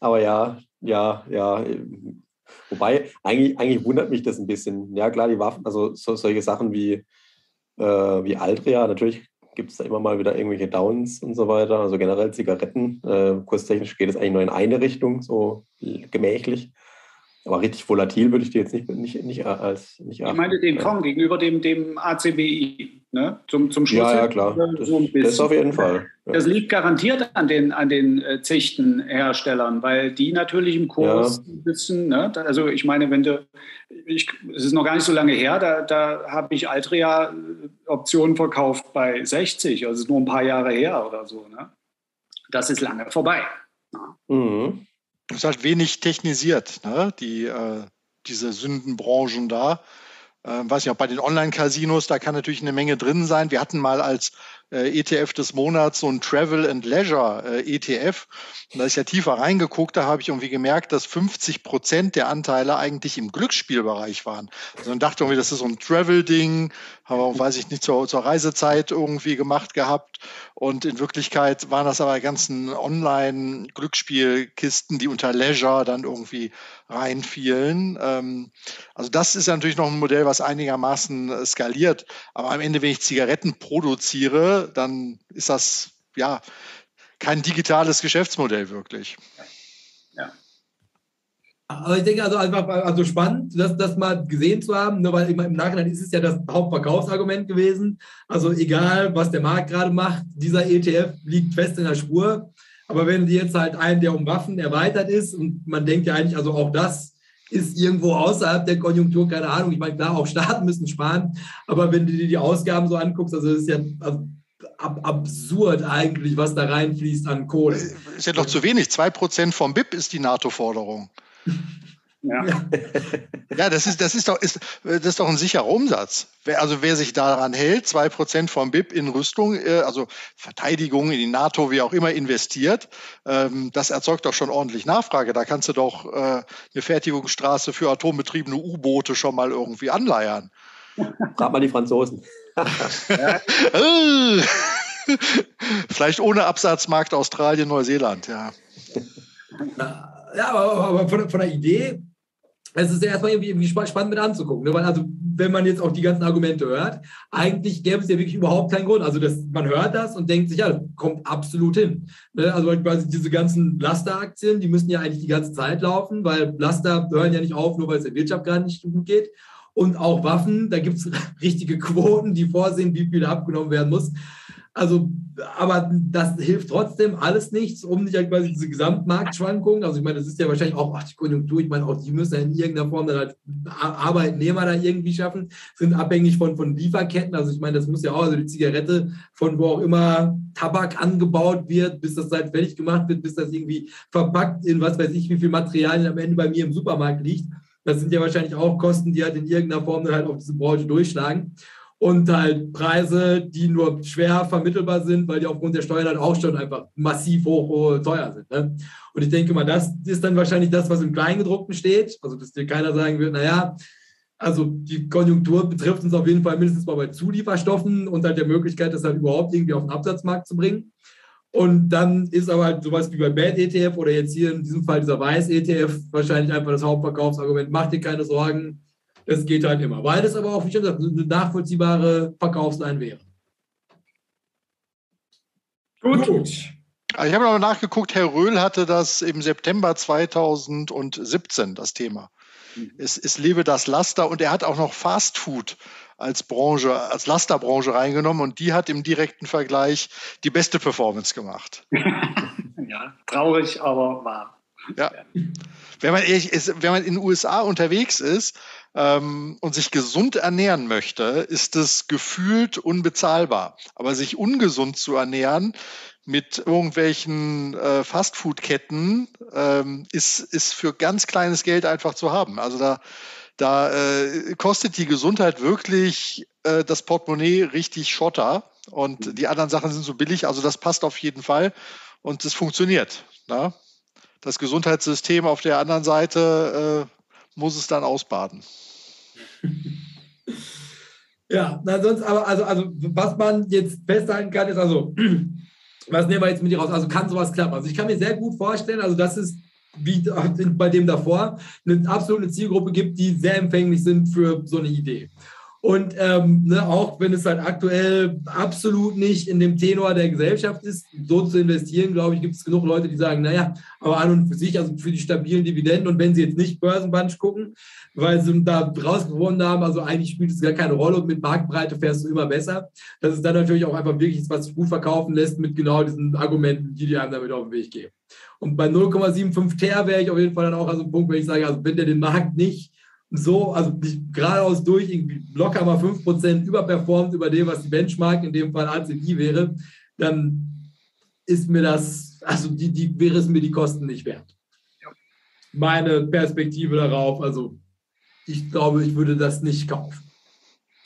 Speaker 2: aber ja, ja, ja. Wobei, eigentlich, eigentlich wundert mich das ein bisschen. Ja, klar, die Waffen, also so, solche Sachen wie, äh, wie Altria, natürlich gibt es da immer mal wieder irgendwelche Downs und so weiter. Also generell Zigaretten. Äh, kurstechnisch geht es eigentlich nur in eine Richtung, so gemächlich. Aber richtig volatil würde ich die jetzt nicht, nicht, nicht als. Nicht
Speaker 4: ich meine den Fonds gegenüber dem, dem ACBI, ne? zum, zum Schluss.
Speaker 2: Ja, ja klar. So das, das auf jeden Fall.
Speaker 4: Ja. Das liegt garantiert an den, an den äh, Zichtenherstellern, weil die natürlich im Kurs ja. ein bisschen, ne? also ich meine, wenn du, ich, es ist noch gar nicht so lange her, da, da habe ich Altria äh, Optionen verkauft bei 60, also es ist nur ein paar Jahre her oder so. Ne? Das ist lange vorbei.
Speaker 3: Mhm. Es ist halt wenig technisiert, ne? die, äh, diese Sündenbranchen da. Äh, weiß nicht, auch bei den Online-Casinos, da kann natürlich eine Menge drin sein. Wir hatten mal als äh, ETF des Monats so ein Travel and Leisure äh, ETF. Und da ist ja tiefer reingeguckt, da habe ich irgendwie gemerkt, dass 50 Prozent der Anteile eigentlich im Glücksspielbereich waren. Also man dachte irgendwie, das ist so ein Travel-Ding, haben wir, weiß ich nicht, zur, zur Reisezeit irgendwie gemacht gehabt. Und in Wirklichkeit waren das aber ganzen Online-Glücksspielkisten, die unter Leisure dann irgendwie reinfielen. Ähm, also das ist natürlich noch ein Modell, was einigermaßen skaliert. Aber am Ende, wenn ich Zigaretten produziere, dann ist das ja kein digitales Geschäftsmodell wirklich.
Speaker 1: Ja. Aber ich denke, also einfach also spannend, das, das mal gesehen zu haben, ne, weil im Nachhinein ist es ja das Hauptverkaufsargument gewesen. Also egal, was der Markt gerade macht, dieser ETF liegt fest in der Spur. Aber wenn die jetzt halt einen, der um Waffen erweitert ist und man denkt ja eigentlich, also auch das ist irgendwo außerhalb der Konjunktur, keine Ahnung. Ich meine, klar, auch Staaten müssen sparen, aber wenn du dir die Ausgaben so anguckst, also das ist ja, also ab absurd eigentlich, was da reinfließt an Kohle.
Speaker 3: Ist ja doch zu wenig. 2% vom BIP ist die NATO-Forderung. Ja. ja, das ist, das ist doch, ist, das ist doch ein sicherer Umsatz. Wer, also wer sich daran hält, 2% vom BIP in Rüstung, äh, also Verteidigung in die NATO, wie auch immer, investiert, ähm, das erzeugt doch schon ordentlich Nachfrage. Da kannst du doch äh, eine Fertigungsstraße für atombetriebene U-Boote schon mal irgendwie anleiern.
Speaker 2: Frag mal die Franzosen.
Speaker 3: Vielleicht ohne Absatzmarkt Australien, Neuseeland, ja.
Speaker 1: ja, aber, aber von, von der Idee es ist ja erstmal irgendwie, irgendwie spannend mit anzugucken. Ne? Weil also, wenn man jetzt auch die ganzen Argumente hört, eigentlich gäbe es ja wirklich überhaupt keinen Grund. Also das, man hört das und denkt sich, ja, kommt absolut hin. Ne? Also quasi diese ganzen Lasteraktien, die müssen ja eigentlich die ganze Zeit laufen, weil Laster hören ja nicht auf, nur weil es der Wirtschaft gerade nicht gut geht. Und auch Waffen, da gibt es richtige Quoten, die vorsehen, wie viel abgenommen werden muss. Also, aber das hilft trotzdem alles nichts, um nicht halt quasi diese Gesamtmarktschwankungen, also ich meine, das ist ja wahrscheinlich auch ach, die Konjunktur, ich meine, auch die müssen ja in irgendeiner Form dann halt Arbeitnehmer da irgendwie schaffen, sind abhängig von, von Lieferketten, also ich meine, das muss ja auch, also die Zigarette, von wo auch immer Tabak angebaut wird, bis das halt fertig gemacht wird, bis das irgendwie verpackt in was weiß ich, wie viel Materialien am Ende bei mir im Supermarkt liegt. Das sind ja wahrscheinlich auch Kosten, die halt in irgendeiner Form halt auf diese Branche durchschlagen und halt Preise, die nur schwer vermittelbar sind, weil die aufgrund der Steuern halt auch schon einfach massiv hoch, hoch teuer sind. Ne? Und ich denke mal, das ist dann wahrscheinlich das, was im Kleingedruckten steht. Also, dass dir keiner sagen wird, naja, also die Konjunktur betrifft uns auf jeden Fall mindestens mal bei Zulieferstoffen und halt der Möglichkeit, das halt überhaupt irgendwie auf den Absatzmarkt zu bringen. Und dann ist aber halt sowas wie bei Bad ETF oder jetzt hier in diesem Fall dieser Weiß ETF wahrscheinlich einfach das Hauptverkaufsargument. Mach dir keine Sorgen, es geht halt immer. Weil das aber auch, wie schon gesagt, eine nachvollziehbare Verkaufsline wäre.
Speaker 3: Gut. Gut. Also ich habe noch nachgeguckt, Herr Röhl hatte das im September 2017, das Thema. Mhm. Es, es lebe das Laster und er hat auch noch Fast Food als Branche, als Lasterbranche reingenommen und die hat im direkten Vergleich die beste Performance gemacht.
Speaker 4: ja, traurig, aber wahr.
Speaker 3: Ja. Wenn man ist, wenn man in den USA unterwegs ist, ähm, und sich gesund ernähren möchte, ist es gefühlt unbezahlbar. Aber sich ungesund zu ernähren mit irgendwelchen äh, Fastfood-Ketten ähm, ist, ist für ganz kleines Geld einfach zu haben. Also da, da äh, kostet die Gesundheit wirklich äh, das Portemonnaie richtig Schotter und mhm. die anderen Sachen sind so billig. Also das passt auf jeden Fall und es funktioniert. Na? Das Gesundheitssystem auf der anderen Seite äh, muss es dann ausbaden.
Speaker 1: ja, na sonst aber, also, also was man jetzt festhalten kann, ist also, was nehmen wir jetzt mit dir raus? Also kann sowas klappen? Also ich kann mir sehr gut vorstellen, also das ist wie bei dem davor, eine absolute Zielgruppe gibt, die sehr empfänglich sind für so eine Idee. Und ähm, ne, auch wenn es halt aktuell absolut nicht in dem Tenor der Gesellschaft ist, so zu investieren, glaube ich, gibt es genug Leute, die sagen, naja, aber an und für sich, also für die stabilen Dividenden und wenn sie jetzt nicht Börsenbunch gucken, weil sie da rausgewonnen haben, also eigentlich spielt es gar keine Rolle und mit Marktbreite fährst du immer besser. Das ist dann natürlich auch einfach wirklich was sich gut verkaufen lässt mit genau diesen Argumenten, die die einem damit auf den Weg geben. Und bei 0,75 Ter wäre ich auf jeden Fall dann auch an so einem Punkt, wenn ich sage, also wenn der den Markt nicht so, also geradeaus durch, irgendwie locker mal 5% überperformt über dem, was die Benchmark, in dem Fall ACI wäre, dann ist mir das, also die, die wäre es mir die Kosten nicht wert. Meine Perspektive darauf, also ich glaube, ich würde das nicht kaufen.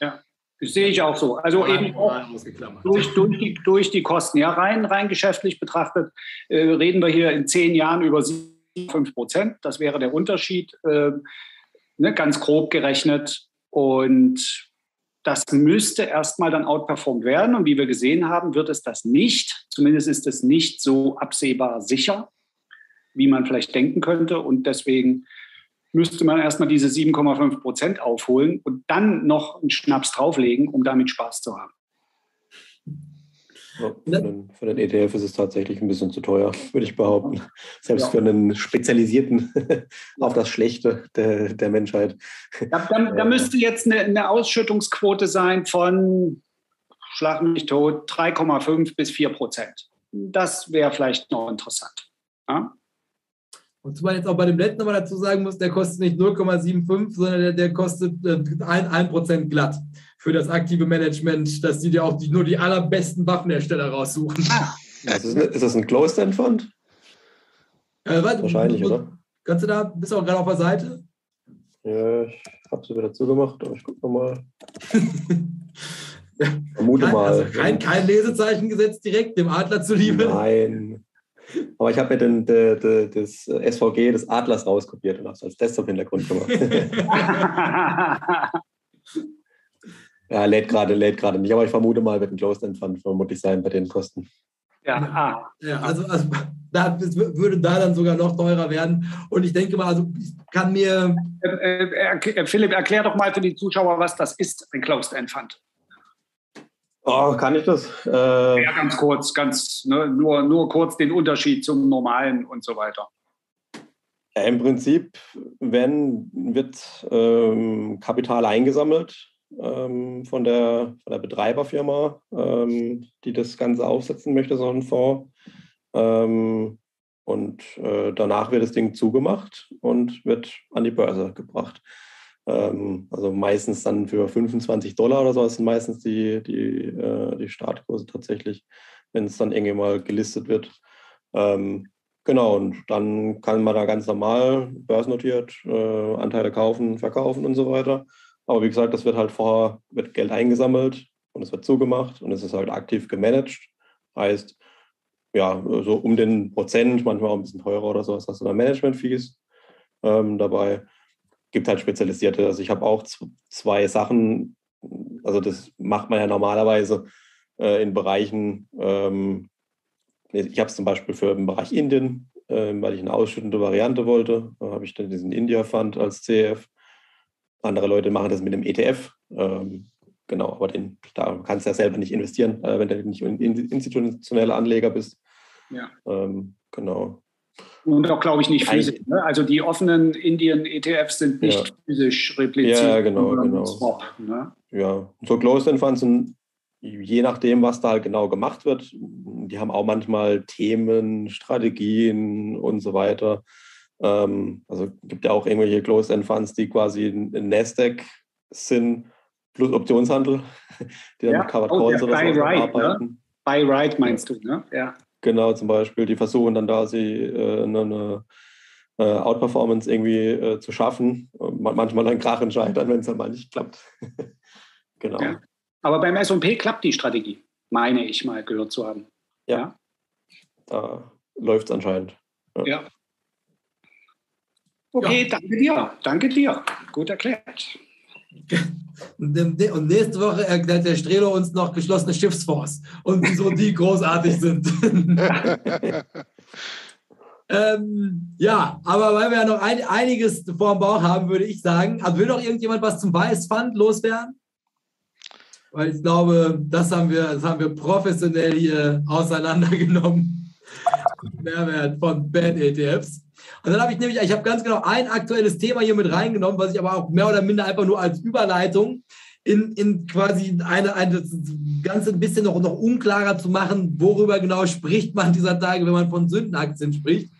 Speaker 4: Ja, das sehe ich auch so. Also rein, eben auch durch, durch, die, durch die Kosten. Ja, rein, rein geschäftlich betrachtet äh, reden wir hier in zehn Jahren über 5 Prozent. Das wäre der Unterschied. Äh, ne, ganz grob gerechnet. Und das müsste erstmal dann outperformed werden. Und wie wir gesehen haben, wird es das nicht. Zumindest ist es nicht so absehbar sicher, wie man vielleicht denken könnte. Und deswegen müsste man erstmal diese 7,5 Prozent aufholen und dann noch einen Schnaps drauflegen, um damit Spaß zu haben.
Speaker 2: Ja, für, einen, für, einen, ETF ist es tatsächlich ein bisschen zu teuer, würde ich behaupten. Selbst ja. für einen Spezialisierten auf das Schlechte der, der Menschheit.
Speaker 4: Ja, da, da, müsste jetzt eine, eine, Ausschüttungsquote sein von, schlag mich tot, 3,5 bis 4 Prozent. Das wäre vielleicht noch interessant. Ja?
Speaker 1: Und zumal jetzt auch bei dem letzten nochmal dazu sagen muss, der kostet nicht 0,75, sondern der, der kostet äh, 1%, 1 glatt für das aktive Management, dass die dir auch die, nur die allerbesten Waffenhersteller raussuchen.
Speaker 2: Ah. Ist, das, ist das ein Closed-End-Fund?
Speaker 1: Äh, Wahrscheinlich, du, oder? Kannst du da, bist du auch gerade auf der Seite?
Speaker 2: Ja, ich habe sie wieder zugemacht, aber ich gucke nochmal. Vermute
Speaker 1: kein,
Speaker 2: mal.
Speaker 1: Also kein, kein Lesezeichen gesetzt direkt, dem Adler zuliebe.
Speaker 2: Nein. Aber ich habe mir den, de, de, das SVG des Adlers rauskopiert und habe es als Desktop-Hintergrund gemacht. Ja, lädt gerade, lädt gerade nicht, aber ich vermute mal, wird ein Closed End Fund vermutlich sein bei den Kosten.
Speaker 1: Ja, ah. ja also, also da, würde da dann sogar noch teurer werden. Und ich denke mal, also ich kann mir.
Speaker 4: Äh, äh, Philipp, erklär doch mal für die Zuschauer, was das ist, ein Closed End Fund.
Speaker 2: Oh, kann ich das?
Speaker 4: Äh ja, ganz kurz, ganz ne, nur, nur kurz den Unterschied zum normalen und so weiter.
Speaker 2: Ja, Im Prinzip wenn, wird ähm, Kapital eingesammelt ähm, von, der, von der Betreiberfirma, ähm, die das Ganze aufsetzen möchte, so einen Fonds. Ähm, und äh, danach wird das Ding zugemacht und wird an die Börse gebracht. Ähm, also meistens dann für 25 Dollar oder so, das sind meistens die, die, äh, die Startkurse tatsächlich, wenn es dann irgendwie mal gelistet wird. Ähm, genau, und dann kann man da ganz normal börsennotiert äh, Anteile kaufen, verkaufen und so weiter. Aber wie gesagt, das wird halt vorher, wird Geld eingesammelt und es wird zugemacht und es ist halt aktiv gemanagt. Heißt, ja, so um den Prozent, manchmal auch ein bisschen teurer oder sowas, hast du da Management-Fees ähm, dabei gibt halt spezialisierte. Also ich habe auch zwei Sachen, also das macht man ja normalerweise äh, in Bereichen, ähm, ich habe es zum Beispiel für den Bereich Indien, äh, weil ich eine ausschüttende Variante wollte, habe ich dann diesen India-Fund als CF. Andere Leute machen das mit dem ETF. Ähm, genau, aber den, da kannst du ja selber nicht investieren, äh, wenn du nicht ein institutioneller Anleger bist.
Speaker 4: Ja.
Speaker 2: Ähm, genau.
Speaker 4: Und auch, glaube ich, nicht physisch. Ne? Also die offenen Indien-ETFs sind nicht ja. physisch repliziert.
Speaker 2: Ja, genau, genau. Swap, ne? Ja, so Closed-End Funds sind, je nachdem, was da halt genau gemacht wird, die haben auch manchmal Themen, Strategien und so weiter. Ähm, also gibt ja auch irgendwelche Closed-End Funds, die quasi ein Nasdaq sind, plus Optionshandel,
Speaker 4: die dann ja. mit Covered oh, Calls oder so right, ne? arbeiten. Ne? Buy right meinst du, ne? Ja.
Speaker 2: Genau, zum Beispiel, die versuchen dann da sie äh, eine, eine äh, Outperformance irgendwie äh, zu schaffen. manchmal dann Krachen scheitern, wenn es dann mal nicht klappt.
Speaker 4: genau. Ja. Aber beim SP klappt die Strategie, meine ich mal gehört zu haben.
Speaker 2: Ja. ja? Da läuft es anscheinend.
Speaker 4: Ja. ja. Okay, danke dir. Danke dir. Gut erklärt.
Speaker 1: Und nächste Woche erklärt der Strelo uns noch geschlossene Schiffsfonds und wieso die großartig sind. ähm, ja, aber weil wir ja noch ein, einiges vor dem Bauch haben, würde ich sagen. Also will noch irgendjemand was zum Weißfund loswerden? Weil ich glaube, das haben wir, das haben wir professionell hier auseinandergenommen. Mehrwert von Bad ETFs. Und dann habe ich nämlich, ich habe ganz genau ein aktuelles Thema hier mit reingenommen, was ich aber auch mehr oder minder einfach nur als Überleitung in, in quasi eine, eine das Ganze ein bisschen noch, noch unklarer zu machen, worüber genau spricht man dieser Tage, wenn man von Sündenaktien spricht.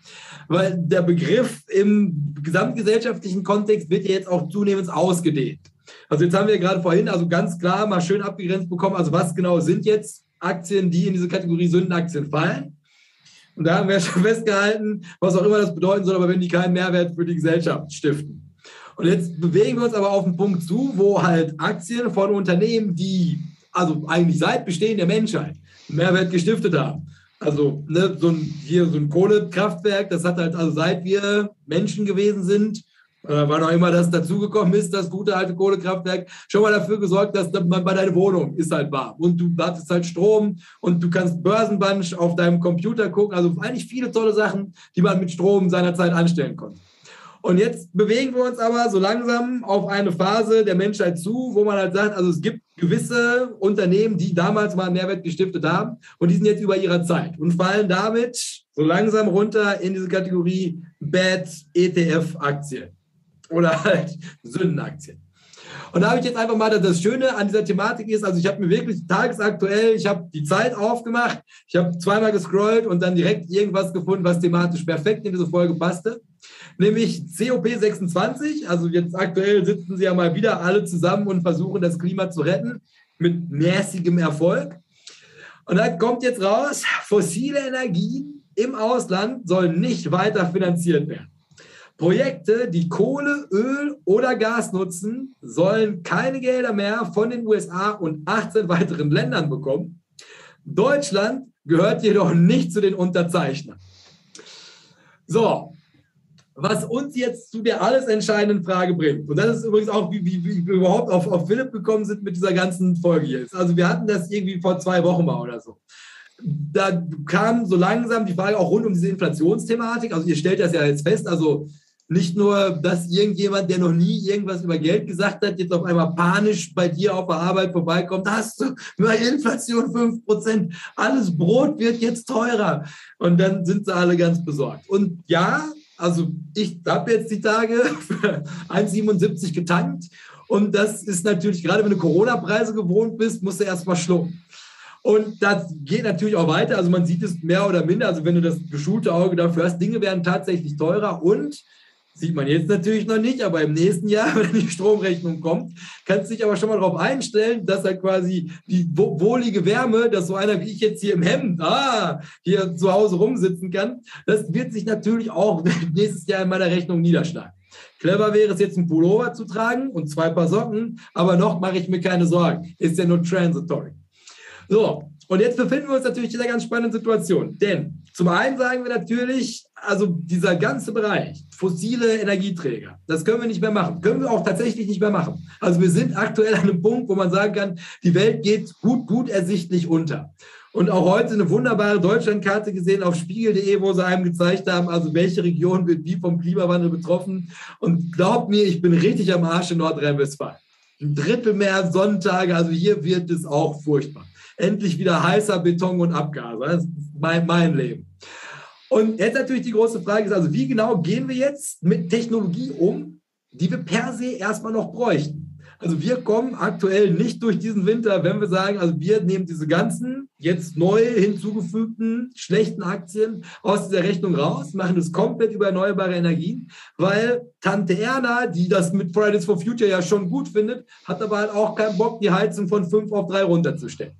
Speaker 1: Weil der Begriff im gesamtgesellschaftlichen Kontext wird ja jetzt auch zunehmend ausgedehnt. Also jetzt haben wir gerade vorhin also ganz klar mal schön abgegrenzt bekommen, also was genau sind jetzt Aktien, die in diese Kategorie Sündenaktien fallen. Und da haben wir schon festgehalten, was auch immer das bedeuten soll, aber wenn die keinen Mehrwert für die Gesellschaft stiften. Und jetzt bewegen wir uns aber auf einen Punkt zu, wo halt Aktien von Unternehmen, die also eigentlich seit Bestehen der Menschheit Mehrwert gestiftet haben. Also ne, so ein, hier so ein Kohlekraftwerk, das hat halt also seit wir Menschen gewesen sind, äh, wann auch immer das dazugekommen ist, das gute alte Kohlekraftwerk, schon mal dafür gesorgt, dass man bei deiner Wohnung ist halt warm und du wartest halt Strom und du kannst Börsenbunch auf deinem Computer gucken. Also eigentlich viele tolle Sachen, die man mit Strom seinerzeit anstellen konnte. Und jetzt bewegen wir uns aber so langsam auf eine Phase der Menschheit zu, wo man halt sagt, also es gibt gewisse Unternehmen, die damals mal einen Mehrwert gestiftet haben und die sind jetzt über ihrer Zeit und fallen damit so langsam runter in diese Kategorie Bad ETF-Aktien oder halt Sündenaktien. Und da habe ich jetzt einfach mal, das Schöne an dieser Thematik ist, also ich habe mir wirklich tagesaktuell, ich habe die Zeit aufgemacht, ich habe zweimal gescrollt und dann direkt irgendwas gefunden, was thematisch perfekt in diese Folge passte. Nämlich COP26, also jetzt aktuell sitzen sie ja mal wieder alle zusammen und versuchen das Klima zu retten, mit mäßigem Erfolg. Und da kommt jetzt raus, fossile Energien im Ausland sollen nicht weiter finanziert werden. Projekte, die Kohle, Öl oder Gas nutzen, sollen keine Gelder mehr von den USA und 18 weiteren Ländern bekommen. Deutschland gehört jedoch nicht zu den Unterzeichnern. So, was uns jetzt zu der alles entscheidenden Frage bringt. Und das ist übrigens auch, wie, wie, wie wir überhaupt auf, auf Philipp gekommen sind mit dieser ganzen Folge jetzt. Also wir hatten das irgendwie vor zwei Wochen mal oder so. da kam so langsam die Frage auch rund um diese Inflationsthematik. Also ihr stellt das ja jetzt fest, also nicht nur, dass irgendjemand, der noch nie irgendwas über Geld gesagt hat, jetzt auf einmal panisch bei dir auf der Arbeit vorbeikommt, hast du nur Inflation 5%, alles Brot wird jetzt teurer. Und dann sind sie alle ganz besorgt. Und ja, also ich habe jetzt die Tage für 1,77 getankt. Und das ist natürlich, gerade wenn du Corona-Preise gewohnt bist, musst du erstmal schlucken. Und das geht natürlich auch weiter. Also man sieht es mehr oder minder. Also wenn du das geschulte Auge dafür hast, Dinge werden tatsächlich teurer und Sieht man jetzt natürlich noch nicht, aber im nächsten Jahr, wenn die Stromrechnung kommt, kannst du dich aber schon mal darauf einstellen, dass halt quasi die wohlige Wärme, dass so einer wie ich jetzt hier im Hemd, ah, hier zu Hause rumsitzen kann, das wird sich natürlich auch nächstes Jahr in meiner Rechnung niederschlagen. Clever wäre es jetzt, einen Pullover zu tragen und zwei Paar Socken, aber noch mache ich mir keine Sorgen. Ist ja nur transitory. So, und jetzt befinden wir uns natürlich in einer ganz spannenden Situation. Denn zum einen sagen wir natürlich, also dieser ganze Bereich, fossile Energieträger, das können wir nicht mehr machen. Können wir auch tatsächlich nicht mehr machen. Also wir sind aktuell an einem Punkt, wo man sagen kann, die Welt geht gut, gut ersichtlich unter. Und auch heute eine wunderbare Deutschlandkarte gesehen auf spiegel.de, wo sie einem gezeigt haben, also welche Region wird wie vom Klimawandel betroffen. Und glaubt mir, ich bin richtig am Arsch in Nordrhein-Westfalen. Ein Drittel mehr Sonntage, also hier wird es auch furchtbar endlich wieder heißer Beton und Abgase. Das ist mein, mein Leben. Und jetzt natürlich die große Frage ist also, wie genau gehen wir jetzt mit Technologie um, die wir per se erstmal noch bräuchten? Also wir kommen aktuell nicht durch diesen Winter, wenn wir sagen, also wir nehmen diese ganzen jetzt neu hinzugefügten schlechten Aktien aus dieser Rechnung raus, machen es komplett über erneuerbare Energien, weil Tante Erna, die das mit Fridays for Future ja schon gut findet, hat aber halt auch keinen Bock, die Heizung von fünf auf drei runterzustellen.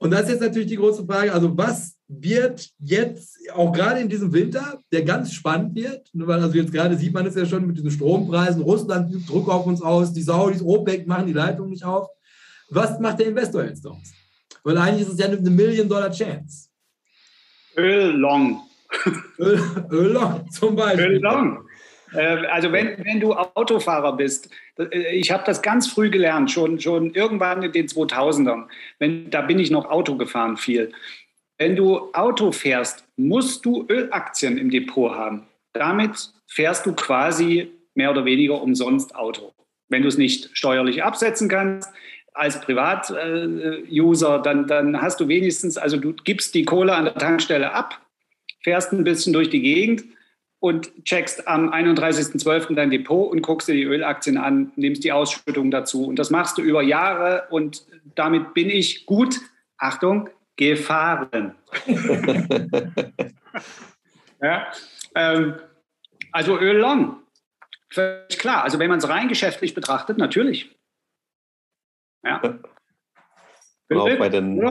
Speaker 1: Und das ist jetzt natürlich die große Frage, also was wird jetzt, auch gerade in diesem Winter, der ganz spannend wird, ne, weil also jetzt gerade sieht man es ja schon mit diesen Strompreisen, Russland übt Druck auf uns aus, die Saudis, OPEC machen die Leitung nicht auf. Was macht der Investor jetzt daraus? Weil eigentlich ist es ja eine Million-Dollar-Chance.
Speaker 4: Öl long.
Speaker 1: Öl, Öl long zum Beispiel. Öl long.
Speaker 4: Äh, also wenn, wenn du Autofahrer bist, äh, ich habe das ganz früh gelernt, schon, schon irgendwann in den 2000ern. Wenn, da bin ich noch Auto gefahren viel. Wenn du Auto fährst, musst du Ölaktien im Depot haben. Damit fährst du quasi mehr oder weniger umsonst Auto. Wenn du es nicht steuerlich absetzen kannst, als Privat-User, dann, dann hast du wenigstens, also du gibst die Kohle an der Tankstelle ab, fährst ein bisschen durch die Gegend und checkst am 31.12. dein Depot und guckst dir die Ölaktien an, nimmst die Ausschüttung dazu. Und das machst du über Jahre und damit bin ich gut, Achtung, gefahren. ja, ähm, also Öl long. Völlig klar. Also wenn man es rein geschäftlich betrachtet, natürlich.
Speaker 2: Ja. Und auch bei den,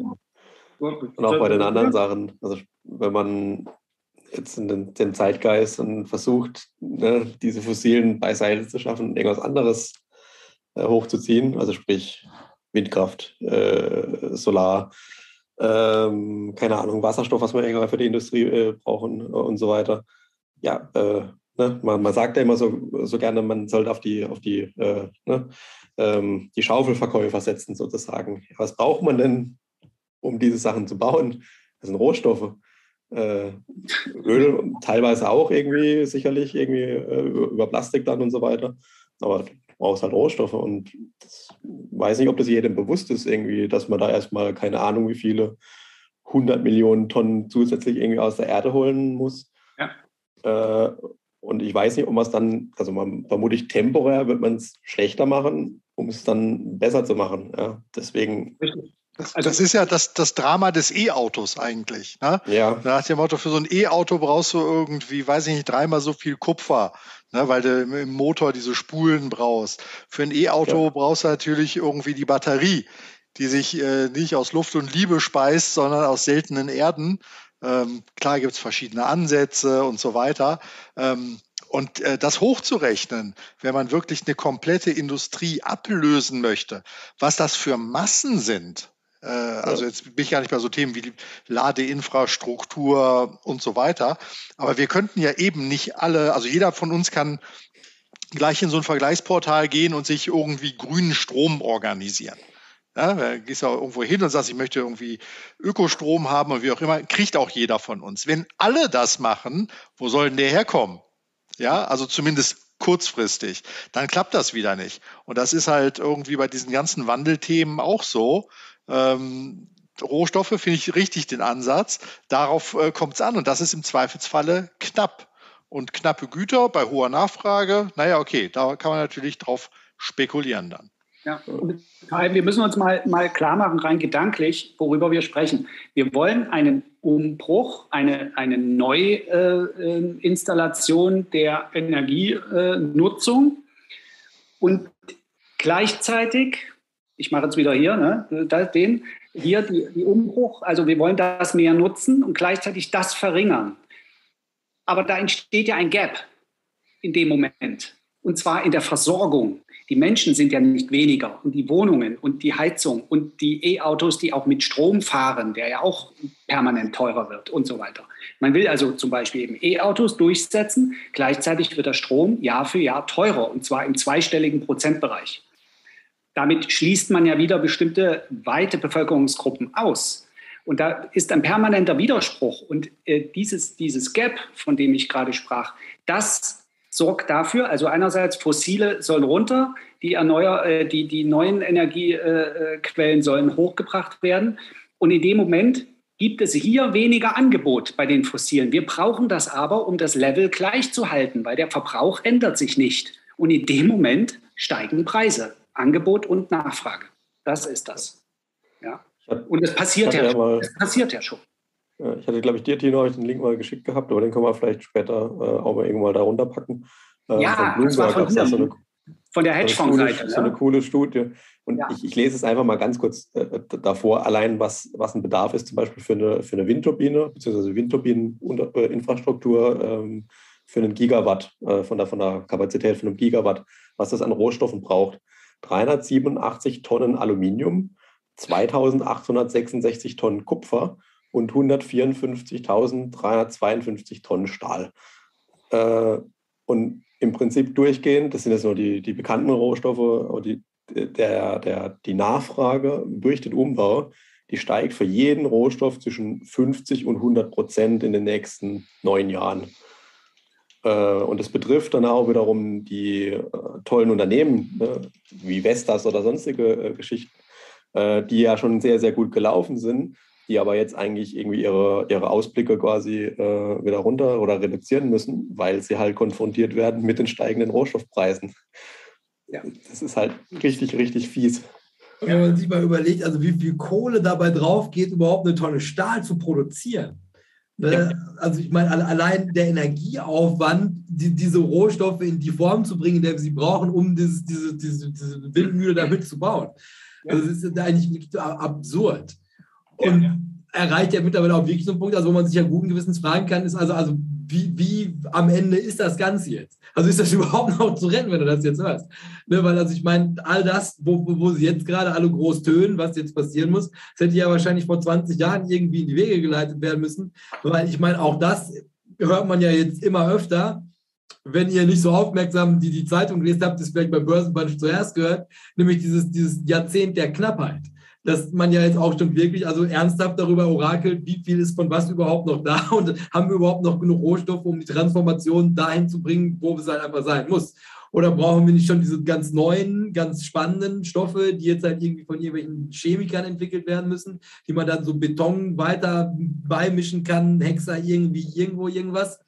Speaker 2: und auch bei den anderen Sachen. Also wenn man jetzt in den, den Zeitgeist und versucht, ne, diese fossilen beiseite zu schaffen und irgendwas anderes äh, hochzuziehen, also sprich Windkraft, äh, Solar, ähm, keine Ahnung, Wasserstoff, was wir irgendwann für die Industrie äh, brauchen und so weiter. Ja, äh, ne, man, man, sagt ja immer so, so gerne, man sollte auf die, auf die, äh, ne, ähm, die Schaufelverkäufer setzen sozusagen. Was braucht man denn, um diese Sachen zu bauen? Das sind Rohstoffe äh, Öl teilweise auch irgendwie, sicherlich irgendwie äh, über Plastik dann und so weiter. Aber du brauchst halt Rohstoffe und das, weiß nicht, ob das jedem bewusst ist, irgendwie, dass man da erstmal keine Ahnung, wie viele 100 Millionen Tonnen zusätzlich irgendwie aus der Erde holen muss. Ja. Äh, und ich weiß nicht, ob man es dann, also man, vermutlich temporär wird man es schlechter machen, um es dann besser zu machen. Ja. Deswegen Richtig.
Speaker 3: Das, also, das ist ja das, das Drama des E-Autos eigentlich. Ne? Ja. Nach dem Motto, für so ein E-Auto brauchst du irgendwie, weiß ich nicht, dreimal so viel Kupfer, ne? weil du im Motor diese Spulen brauchst. Für ein E-Auto ja. brauchst du natürlich irgendwie die Batterie, die sich äh, nicht aus Luft und Liebe speist, sondern aus seltenen Erden. Ähm, klar gibt es verschiedene Ansätze und so weiter. Ähm, und äh, das hochzurechnen, wenn man wirklich eine komplette Industrie ablösen möchte, was das für Massen sind, also jetzt bin ich gar nicht bei so Themen wie Ladeinfrastruktur und so weiter. Aber wir könnten ja eben nicht alle, also jeder von uns kann gleich in so ein Vergleichsportal gehen und sich irgendwie grünen Strom organisieren. Ja, da gehst du auch irgendwo hin und sagst, ich möchte irgendwie Ökostrom haben und wie auch immer, kriegt auch jeder von uns. Wenn alle das machen, wo soll denn der herkommen? Ja, also zumindest kurzfristig, dann klappt das wieder nicht. Und das ist halt irgendwie bei diesen ganzen Wandelthemen auch so. Ähm, Rohstoffe finde ich richtig den Ansatz. Darauf äh, kommt es an und das ist im Zweifelsfalle knapp. Und knappe Güter bei hoher Nachfrage, naja, okay, da kann man natürlich drauf spekulieren dann.
Speaker 4: Ja, wir müssen uns mal, mal klar machen, rein gedanklich, worüber wir sprechen. Wir wollen einen Umbruch, eine, eine Neuinstallation äh, der Energienutzung und gleichzeitig, ich mache jetzt wieder hier, ne, den, hier die, die Umbruch, also wir wollen das mehr nutzen und gleichzeitig das verringern. Aber da entsteht ja ein Gap in dem Moment. Und zwar in der Versorgung. Die Menschen sind ja nicht weniger und die Wohnungen und die Heizung und die E-Autos, die auch mit Strom fahren, der ja auch permanent teurer wird und so weiter. Man will also zum Beispiel eben E-Autos durchsetzen, gleichzeitig wird der Strom Jahr für Jahr teurer und zwar im zweistelligen Prozentbereich. Damit schließt man ja wieder bestimmte weite Bevölkerungsgruppen aus. Und da ist ein permanenter Widerspruch. Und äh, dieses, dieses Gap, von dem ich gerade sprach, das sorgt dafür, also einerseits fossile sollen runter, die, erneuer, äh, die, die neuen Energiequellen sollen hochgebracht werden. Und in dem Moment gibt es hier weniger Angebot bei den fossilen. Wir brauchen das aber, um das Level gleich zu halten, weil der Verbrauch ändert sich nicht. Und in dem Moment steigen Preise, Angebot und Nachfrage. Das ist das. Ja. Und es passiert, ja, ja das passiert ja schon.
Speaker 2: Ich hatte, glaube ich, dir, Tino, den Link mal geschickt gehabt, aber den können wir vielleicht später äh, auch mal irgendwann da runterpacken.
Speaker 4: Äh, ja, von das war von, da so eine, von der Hedgefonds-Seite.
Speaker 2: So eine coole Studie. Und ja. ich, ich, lese es einfach mal ganz kurz äh, davor, allein was, was ein Bedarf ist, zum Beispiel für eine, für eine Windturbine, beziehungsweise Windturbineninfrastruktur ähm, für einen Gigawatt, äh, von, der, von der Kapazität von einem Gigawatt, was das an Rohstoffen braucht. 387 Tonnen Aluminium, 2866 Tonnen Kupfer und 154.352 Tonnen Stahl. Äh, und im Prinzip durchgehend, das sind jetzt nur die, die bekannten Rohstoffe, die, der, der, die Nachfrage durch den Umbau, die steigt für jeden Rohstoff zwischen 50 und 100 Prozent in den nächsten neun Jahren. Äh, und das betrifft dann auch wiederum die äh, tollen Unternehmen ne, wie Vestas oder sonstige äh, Geschichten, die ja schon sehr, sehr gut gelaufen sind die aber jetzt eigentlich irgendwie ihre, ihre Ausblicke quasi wieder runter oder reduzieren müssen, weil sie halt konfrontiert werden mit den steigenden Rohstoffpreisen. Ja, das ist halt richtig, richtig fies.
Speaker 1: Und wenn man sich mal überlegt, also wie viel Kohle dabei drauf geht, überhaupt eine Tonne Stahl zu produzieren. Ne? Ja. Also ich meine, allein der Energieaufwand, die, diese Rohstoffe in die Form zu bringen, in der wir sie brauchen, um dieses, diese, diese, diese Windmühle damit zu bauen. Also das ist eigentlich absurd. Und ja, ja. erreicht ja mittlerweile auch wirklich so einen Punkt, also wo man sich ja guten Gewissens fragen kann, ist also, also wie, wie am Ende ist das Ganze jetzt? Also ist das überhaupt noch zu retten, wenn du das jetzt hörst? Ne, weil also ich meine, all das, wo, wo sie jetzt gerade alle groß tönen, was jetzt passieren muss, das hätte ja wahrscheinlich vor 20 Jahren irgendwie in die Wege geleitet werden müssen. Weil ich meine, auch das hört man ja jetzt immer öfter. Wenn ihr nicht so aufmerksam die, die Zeitung gelesen habt, das vielleicht beim Börsenband zuerst gehört, nämlich dieses, dieses Jahrzehnt der Knappheit dass man ja jetzt auch schon wirklich also ernsthaft darüber orakelt, wie viel ist von was überhaupt noch da und haben wir überhaupt noch genug Rohstoffe, um die Transformation dahin zu bringen, wo es halt einfach sein muss. Oder brauchen wir nicht schon diese ganz neuen, ganz spannenden Stoffe, die jetzt halt irgendwie von irgendwelchen Chemikern entwickelt werden müssen, die man dann so Beton weiter beimischen kann, Hexer irgendwie irgendwo irgendwas,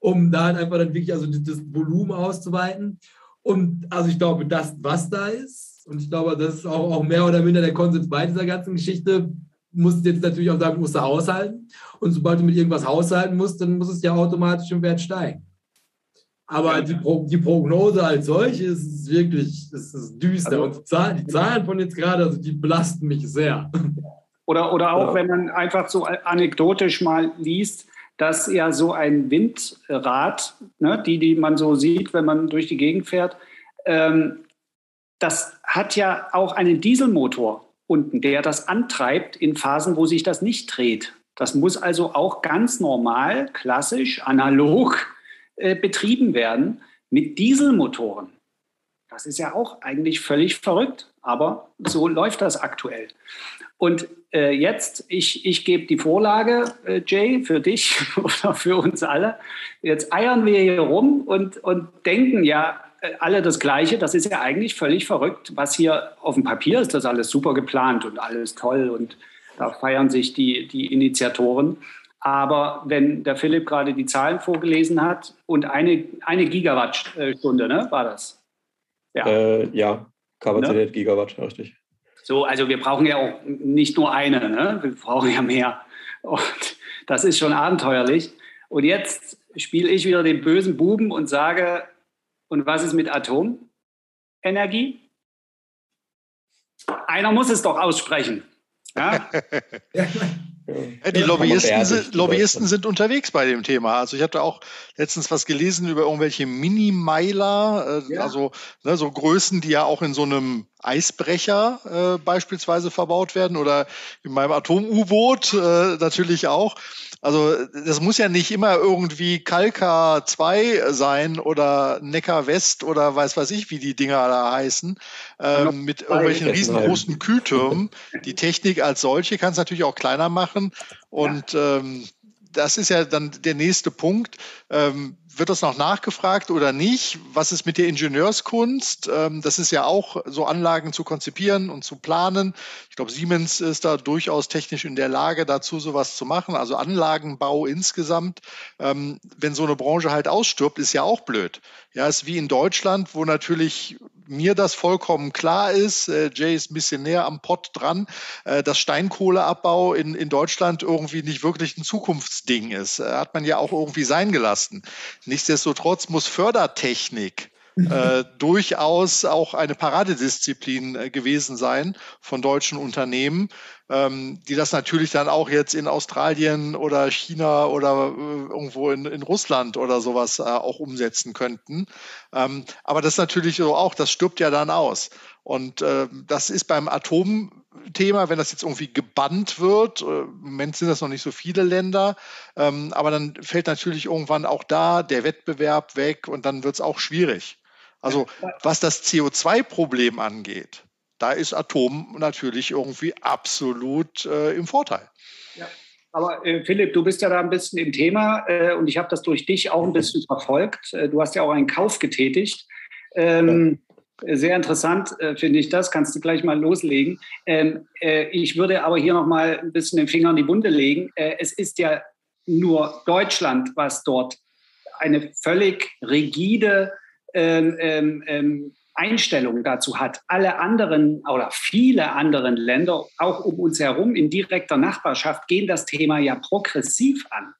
Speaker 1: um da halt einfach dann wirklich also das Volumen auszuweiten. Und also ich glaube, das, was da ist, und ich glaube, das ist auch, auch mehr oder minder der Konsens bei dieser ganzen Geschichte. Musst jetzt natürlich auch sagen, musst du haushalten. Und sobald du mit irgendwas haushalten musst, dann muss es ja automatisch im Wert steigen. Aber die, Pro, die Prognose als solche ist wirklich ist, ist düster. Also, und die Zahlen, die Zahlen von jetzt gerade, also die belasten mich sehr.
Speaker 4: Oder, oder auch, ja. wenn man einfach so anekdotisch mal liest, dass ja so ein Windrad, ne, die, die man so sieht, wenn man durch die Gegend fährt, ähm, das hat ja auch einen Dieselmotor unten, der das antreibt in Phasen, wo sich das nicht dreht. Das muss also auch ganz normal, klassisch, analog äh, betrieben werden mit Dieselmotoren. Das ist ja auch eigentlich völlig verrückt, aber so läuft das aktuell. Und äh, jetzt, ich, ich gebe die Vorlage, äh, Jay, für dich oder für uns alle. Jetzt eiern wir hier rum und, und denken ja alle das Gleiche. Das ist ja eigentlich völlig verrückt, was hier auf dem Papier ist. Das alles super geplant und alles toll und da feiern sich die, die Initiatoren. Aber wenn der Philipp gerade die Zahlen vorgelesen hat und eine, eine Gigawattstunde, ne, war das?
Speaker 2: Ja, äh, ja Kapazität ne? Gigawatt, richtig.
Speaker 4: So, also wir brauchen ja auch nicht nur eine, ne? wir brauchen ja mehr. Und das ist schon abenteuerlich. Und jetzt spiele ich wieder den bösen Buben und sage, und was ist mit Atomenergie? Einer muss es doch aussprechen. Ja?
Speaker 3: Die Lobbyisten, sind, Lobbyisten sind unterwegs bei dem Thema. Also ich hatte auch letztens was gelesen über irgendwelche Mini-Meiler, äh, ja. also ne, so Größen, die ja auch in so einem Eisbrecher äh, beispielsweise verbaut werden oder in meinem Atom-U-Boot äh, natürlich auch. Also das muss ja nicht immer irgendwie Kalka 2 sein oder Neckar West oder weiß was ich, wie die Dinger da heißen, ähm, mit irgendwelchen riesengroßen Kühltürmen. Die Technik als solche kann es natürlich auch kleiner machen. Und ähm, das ist ja dann der nächste Punkt. Ähm, wird das noch nachgefragt oder nicht? Was ist mit der Ingenieurskunst? Ähm, das ist ja auch so Anlagen zu konzipieren und zu planen. Ich glaube, Siemens ist da durchaus technisch in der Lage, dazu sowas zu machen. Also Anlagenbau insgesamt. Ähm, wenn so eine Branche halt ausstirbt, ist ja auch blöd. Ja, ist wie in Deutschland, wo natürlich mir das vollkommen klar ist. Äh, Jay ist ein bisschen näher am Pott dran, äh, dass Steinkohleabbau in, in Deutschland irgendwie nicht wirklich ein Zukunftsding ist. Äh, hat man ja auch irgendwie sein gelassen. Nichtsdestotrotz muss Fördertechnik äh, durchaus auch eine Paradedisziplin äh, gewesen sein von deutschen Unternehmen, ähm, die das natürlich dann auch jetzt in Australien oder China oder äh, irgendwo in, in Russland oder sowas äh, auch umsetzen könnten. Ähm, aber das natürlich so auch, das stirbt ja dann aus. Und äh, das ist beim Atomthema, wenn das jetzt irgendwie gebannt wird, äh, im Moment sind das noch nicht so viele Länder, ähm, aber dann fällt natürlich irgendwann auch da der Wettbewerb weg und dann wird es auch schwierig. Also was das CO2-Problem angeht, da ist Atom natürlich irgendwie absolut äh, im Vorteil.
Speaker 4: Ja. Aber äh, Philipp, du bist ja da ein bisschen im Thema äh, und ich habe das durch dich auch ein bisschen verfolgt. Äh, du hast ja auch einen Kauf getätigt. Ähm, ja. Sehr interessant äh, finde ich das. Kannst du gleich mal loslegen. Ähm, äh, ich würde aber hier noch mal ein bisschen den Finger in die Wunde legen. es ist ja nur Deutschland, was dort eine völlig rigide ähm, ähm, ähm, Einstellung dazu hat. Alle anderen oder viele andere Länder, auch um uns herum in direkter Nachbarschaft, gehen das Thema ja progressiv an.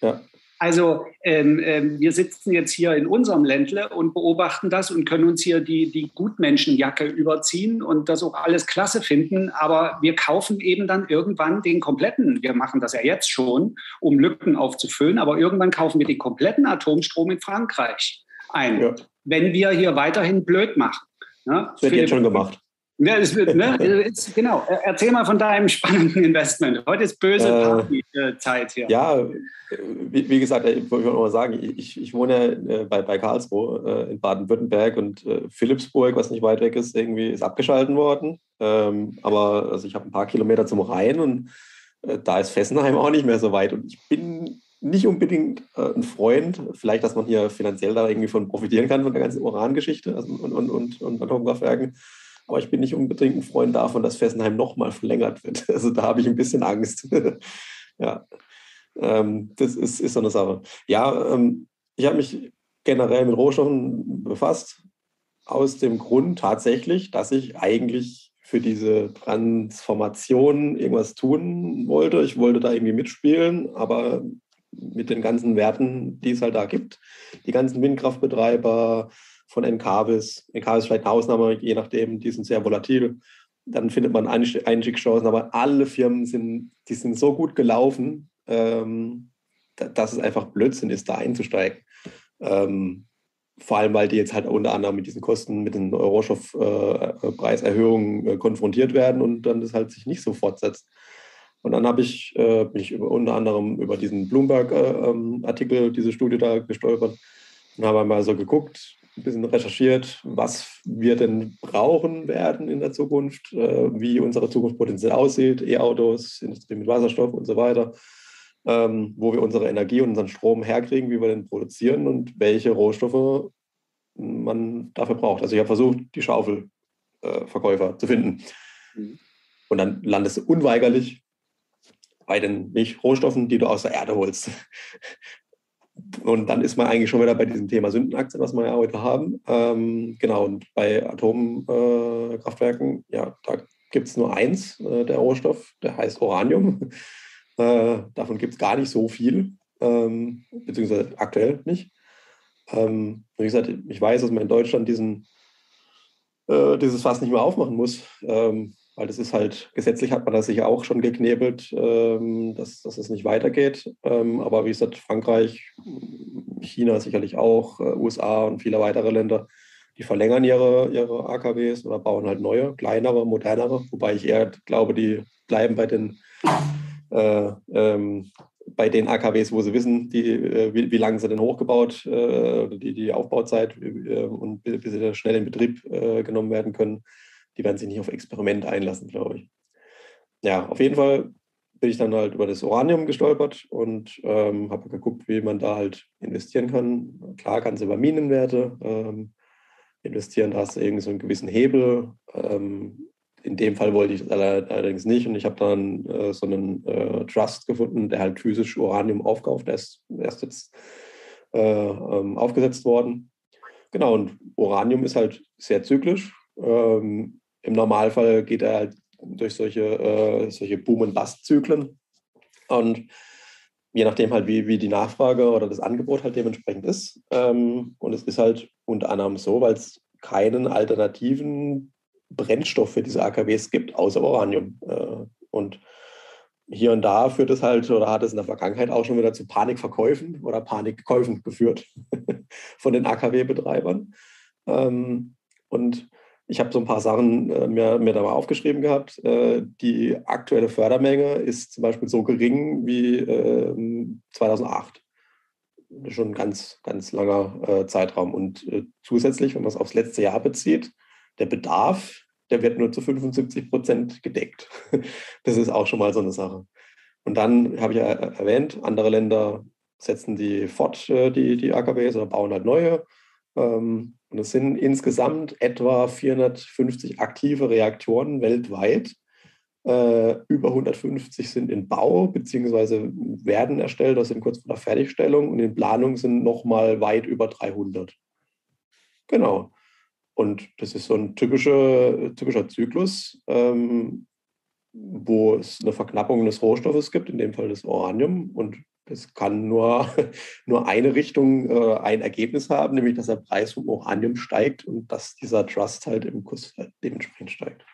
Speaker 4: Ja. Also ähm, ähm, wir sitzen jetzt hier in unserem Ländle und beobachten das und können uns hier die, die Gutmenschenjacke überziehen und das auch alles klasse finden. Aber wir kaufen eben dann irgendwann den kompletten, wir machen das ja jetzt schon, um Lücken aufzufüllen, aber irgendwann kaufen wir den kompletten Atomstrom in Frankreich ein, ja. wenn wir hier weiterhin blöd machen.
Speaker 2: Ne? Das wird jetzt schon gemacht.
Speaker 4: Ja, wird, ne? genau. Erzähl mal von deinem spannenden Investment. Heute ist böse äh, Partyzeit hier.
Speaker 2: Ja, wie, wie, gesagt, ich wollte mal sagen, ich, ich wohne äh, bei, bei Karlsruhe äh, in Baden-Württemberg und äh, Philipsburg, was nicht weit weg ist, irgendwie ist abgeschalten worden. Ähm, aber also ich habe ein paar Kilometer zum Rhein und äh, da ist Fessenheim auch nicht mehr so weit. Und ich bin nicht unbedingt äh, ein Freund, vielleicht, dass man hier finanziell da irgendwie von profitieren kann, von der ganzen Urangeschichte also und, und, und, und Atomkraftwerken. Aber ich bin nicht unbedingt ein Freund davon, dass Fessenheim nochmal verlängert wird. Also da habe ich ein bisschen Angst. ja, ähm, das ist, ist so eine Sache. Ja, ähm, ich habe mich generell mit Rohstoffen befasst, aus dem Grund tatsächlich, dass ich eigentlich für diese Transformation irgendwas tun wollte. Ich wollte da irgendwie mitspielen, aber mit den ganzen Werten, die es halt da gibt. Die ganzen Windkraftbetreiber von. Encarvis ist vielleicht eine Ausnahme, je nachdem, die sind sehr volatil. Dann findet man Einstiegschancen, aber alle Firmen sind, die sind so gut gelaufen, ähm, dass es einfach Blödsinn ist, da einzusteigen. Ähm, vor allem, weil die jetzt halt unter anderem mit diesen Kosten, mit den Rohstoffpreiserhöhungen äh, äh, konfrontiert werden und dann das halt sich nicht so fortsetzt. Und dann habe ich, äh, bin ich über, unter anderem über diesen Bloomberg-Artikel, äh, ähm, diese Studie da gestolpert und habe einmal so geguckt, ein bisschen recherchiert, was wir denn brauchen werden in der Zukunft, äh, wie unsere Zukunft potenziell aussieht, E-Autos, Industrie mit Wasserstoff und so weiter, ähm, wo wir unsere Energie und unseren Strom herkriegen, wie wir den produzieren und welche Rohstoffe man dafür braucht. Also ich habe versucht, die Schaufelverkäufer äh, zu finden. Mhm. Und dann landest du unweigerlich bei den Milchrohstoffen, die du aus der Erde holst. Und dann ist man eigentlich schon wieder bei diesem Thema Sündenaktien, was wir ja heute haben. Ähm, genau, und bei Atomkraftwerken, äh, ja, da gibt es nur eins, äh, der Rohstoff, der heißt Uranium. Äh, davon gibt es gar nicht so viel, ähm, beziehungsweise aktuell nicht. Ähm, wie gesagt, ich weiß, dass man in Deutschland diesen, äh, dieses Fass nicht mehr aufmachen muss. Ähm, weil das ist halt, gesetzlich hat man das sich auch schon geknebelt, ähm, dass, dass es nicht weitergeht. Ähm, aber wie gesagt, Frankreich, China sicherlich auch, äh, USA und viele weitere Länder, die verlängern ihre, ihre AKWs oder bauen halt neue, kleinere, modernere, wobei ich eher glaube, die bleiben bei den, äh, ähm, bei den AKWs, wo sie wissen, die, äh, wie, wie lange sie denn hochgebaut, äh, die, die Aufbauzeit äh, und bis sie schnell in Betrieb genommen werden können die werden sich nicht auf Experiment einlassen, glaube ich. Ja, auf jeden Fall bin ich dann halt über das Uranium gestolpert und ähm, habe geguckt, wie man da halt investieren kann. Klar kannst du über Minenwerte ähm, investieren, da hast du irgendwie so einen gewissen Hebel. Ähm, in dem Fall wollte ich das allerdings nicht und ich habe dann äh, so einen äh, Trust gefunden, der halt physisch Uranium aufkauft. Der ist erst jetzt äh, ähm, aufgesetzt worden. Genau, und Uranium ist halt sehr zyklisch. Ähm, im Normalfall geht er halt durch solche, äh, solche Boom- und Bust-Zyklen. Und je nachdem halt, wie, wie die Nachfrage oder das Angebot halt dementsprechend ist. Ähm, und es ist halt unter anderem so, weil es keinen alternativen Brennstoff für diese AKWs gibt, außer Uranium. Äh, und hier und da führt es halt oder hat es in der Vergangenheit auch schon wieder zu Panikverkäufen oder Panikkäufen geführt von den AKW-Betreibern. Ähm, und ich habe so ein paar Sachen äh, mir, mir da aufgeschrieben gehabt. Äh, die aktuelle Fördermenge ist zum Beispiel so gering wie äh, 2008. Das ist schon ein ganz, ganz langer äh, Zeitraum. Und äh, zusätzlich, wenn man es aufs letzte Jahr bezieht, der Bedarf, der wird nur zu 75 Prozent gedeckt. das ist auch schon mal so eine Sache. Und dann habe ich ja erwähnt, andere Länder setzen die fort, äh, die, die AKWs, oder bauen halt neue. Ähm, und es sind insgesamt etwa 450 aktive Reaktoren weltweit. Äh, über 150 sind in Bau bzw. werden erstellt, das sind kurz vor der Fertigstellung und in Planung sind nochmal weit über 300. Genau. Und das ist so ein typischer, typischer Zyklus, ähm, wo es eine Verknappung des Rohstoffes gibt, in dem Fall das Uranium. Und es kann nur, nur eine Richtung äh, ein Ergebnis haben, nämlich dass der Preis vom Uranium steigt und dass dieser Trust halt im Kurs halt dementsprechend steigt.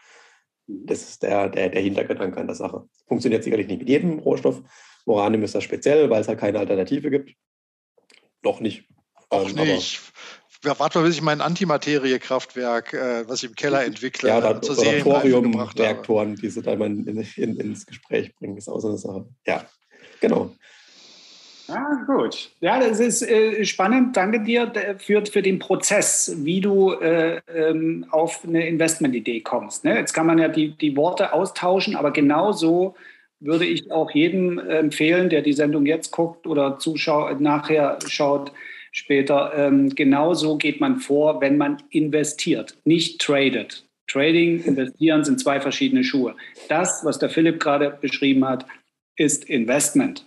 Speaker 2: Das ist der, der, der Hintergedanke an der Sache. Funktioniert sicherlich nicht mit jedem Rohstoff. Uranium ist da speziell, weil es halt keine Alternative gibt. Noch nicht.
Speaker 3: Auch ähm, nicht. Ja, warte mal, bis ich mein Antimateriekraftwerk, äh, was ich im Keller entwickle,
Speaker 2: ja, da, zur oder Thorium-Reaktoren, die sie da mal in, in, ins Gespräch bringen, ist auch so eine Sache. Ja, genau.
Speaker 4: Ah, gut. Ja, das ist äh, spannend. Danke dir für, für den Prozess, wie du äh, ähm, auf eine Investmentidee kommst. Ne? Jetzt kann man ja die, die Worte austauschen, aber genauso würde ich auch jedem empfehlen, der die Sendung jetzt guckt oder zuschaut, nachher schaut, später. Ähm, genauso geht man vor, wenn man investiert, nicht tradet. Trading, investieren sind zwei verschiedene Schuhe. Das, was der Philipp gerade beschrieben hat, ist Investment.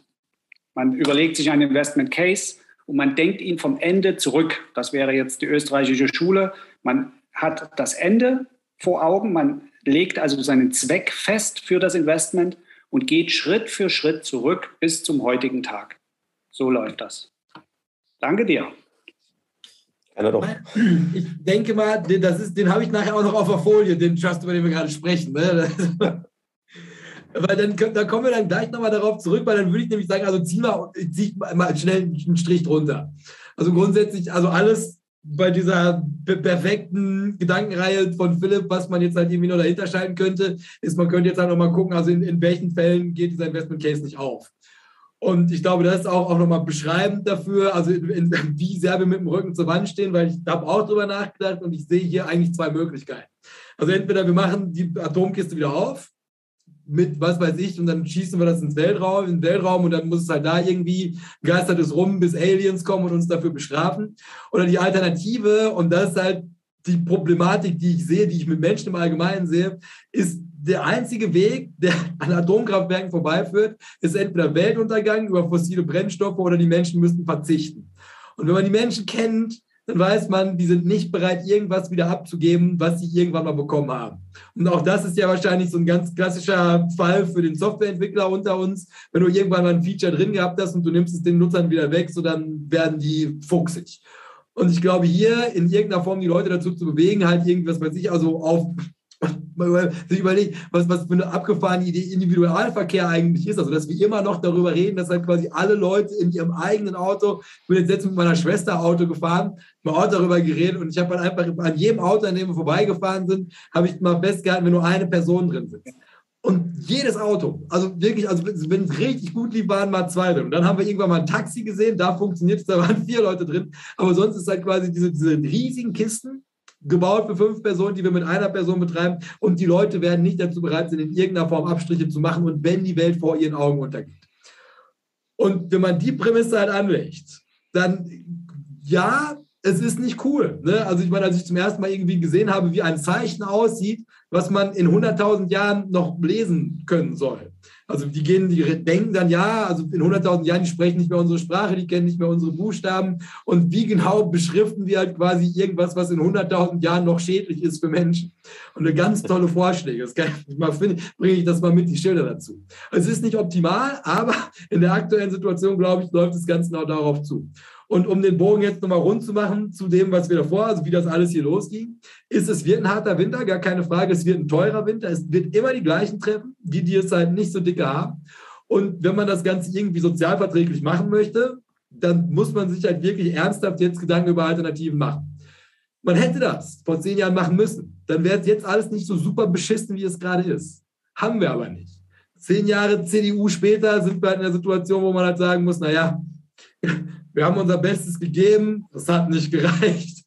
Speaker 4: Man überlegt sich einen Investment Case und man denkt ihn vom Ende zurück. Das wäre jetzt die österreichische Schule. Man hat das Ende vor Augen, man legt also seinen Zweck fest für das Investment und geht Schritt für Schritt zurück bis zum heutigen Tag. So läuft das. Danke dir.
Speaker 1: Ich denke mal, das ist, den habe ich nachher auch noch auf der Folie, den Trust, über den wir gerade sprechen. Ne? Weil dann, da kommen wir dann gleich nochmal darauf zurück, weil dann würde ich nämlich sagen, also zieh mal, zieh mal schnell einen Strich drunter. Also grundsätzlich, also alles bei dieser perfekten Gedankenreihe von Philipp, was man jetzt halt irgendwie noch dahinter schalten könnte, ist, man könnte jetzt halt nochmal gucken, also in, in welchen Fällen geht dieser Investment Case nicht auf. Und ich glaube, das ist auch, auch nochmal beschreibend dafür, also in, wie sehr wir mit dem Rücken zur Wand stehen, weil ich habe auch darüber nachgedacht und ich sehe hier eigentlich zwei Möglichkeiten. Also entweder wir machen die Atomkiste wieder auf mit was weiß ich und dann schießen wir das ins Weltraum, in den Weltraum und dann muss es halt da irgendwie geistert es rum, bis Aliens kommen und uns dafür bestrafen. Oder die Alternative, und das ist halt die Problematik, die ich sehe, die ich mit Menschen im Allgemeinen sehe, ist der einzige Weg, der an Atomkraftwerken vorbeiführt, ist entweder Weltuntergang über fossile Brennstoffe oder die Menschen müssten verzichten. Und wenn man die Menschen kennt, dann weiß man, die sind nicht bereit, irgendwas wieder abzugeben, was sie irgendwann mal bekommen haben. Und auch das ist ja wahrscheinlich so ein ganz klassischer Fall für den Softwareentwickler unter uns. Wenn du irgendwann mal ein Feature drin gehabt hast und du nimmst es den Nutzern wieder weg, so dann werden die fuchsig. Und ich glaube, hier in irgendeiner Form die Leute dazu zu bewegen, halt irgendwas, weiß ich, also auf sich überlegt, was, was für eine abgefahrene Idee Individualverkehr eigentlich ist. Also, dass wir immer noch darüber reden, dass halt quasi alle Leute in ihrem eigenen Auto, ich bin jetzt letztens mit meiner Schwester Auto gefahren, mal auch darüber geredet und ich habe halt einfach an jedem Auto, an dem wir vorbeigefahren sind, habe ich mal festgehalten, wenn nur eine Person drin sitzt. Und jedes Auto, also wirklich, also wenn es richtig gut lief, waren mal zwei drin. Und dann haben wir irgendwann mal ein Taxi gesehen, da funktioniert es, da waren vier Leute drin. Aber sonst ist halt quasi diese, diese riesigen Kisten, gebaut für fünf Personen, die wir mit einer Person betreiben. Und die Leute werden nicht dazu bereit sein, in irgendeiner Form Abstriche zu machen und wenn die Welt vor ihren Augen untergeht. Und wenn man die Prämisse halt anlegt, dann ja, es ist nicht cool. Ne? Also ich meine, als ich zum ersten Mal irgendwie gesehen habe, wie ein Zeichen aussieht, was man in 100.000 Jahren noch lesen können soll. Also die gehen, die denken dann, ja, also in 100.000 Jahren, die sprechen nicht mehr unsere Sprache, die kennen nicht mehr unsere Buchstaben. Und wie genau beschriften wir halt quasi irgendwas, was in 100.000 Jahren noch schädlich ist für Menschen? Und eine ganz tolle Vorschläge. Das kann ich mal finden, bringe ich das mal mit, die Schilder dazu. Es ist nicht optimal, aber in der aktuellen Situation, glaube ich, läuft es ganz genau darauf zu. Und um den Bogen jetzt nochmal rund zu machen zu dem, was wir davor, also wie das alles hier losging, ist es wird ein harter Winter, gar keine Frage. Es wird ein teurer Winter. Es wird immer die gleichen treffen, die, die es halt nicht so dicke haben. Und wenn man das Ganze irgendwie sozialverträglich machen möchte, dann muss man sich halt wirklich ernsthaft jetzt Gedanken über Alternativen machen. Man hätte das vor zehn Jahren machen müssen. Dann wäre es jetzt alles nicht so super beschissen, wie es gerade ist. Haben wir aber nicht. Zehn Jahre CDU später sind wir halt in der Situation, wo man halt sagen muss, naja, wir haben unser Bestes gegeben, das hat nicht gereicht.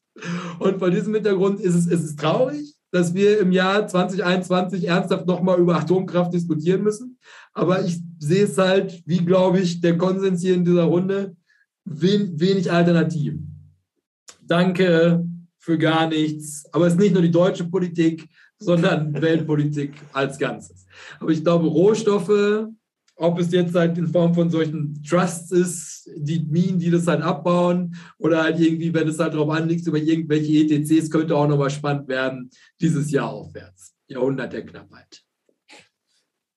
Speaker 1: Und vor diesem Hintergrund ist es, ist es traurig, dass wir im Jahr 2021 ernsthaft nochmal über Atomkraft diskutieren müssen. Aber ich sehe es halt, wie glaube ich, der Konsens hier in dieser Runde, wenig Alternativen. Danke für gar nichts. Aber es ist nicht nur die deutsche Politik, sondern Weltpolitik als Ganzes. Aber ich glaube, Rohstoffe ob es jetzt halt in Form von solchen Trusts ist, die Minen, die das halt abbauen, oder halt irgendwie, wenn es halt darauf anliegt, über irgendwelche ETCs, könnte auch nochmal spannend werden, dieses Jahr aufwärts. Jahrhundert der Knappheit.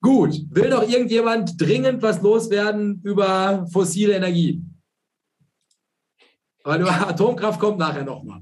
Speaker 1: Gut, will noch irgendjemand dringend was loswerden über fossile Energie? Weil Atomkraft kommt nachher nochmal.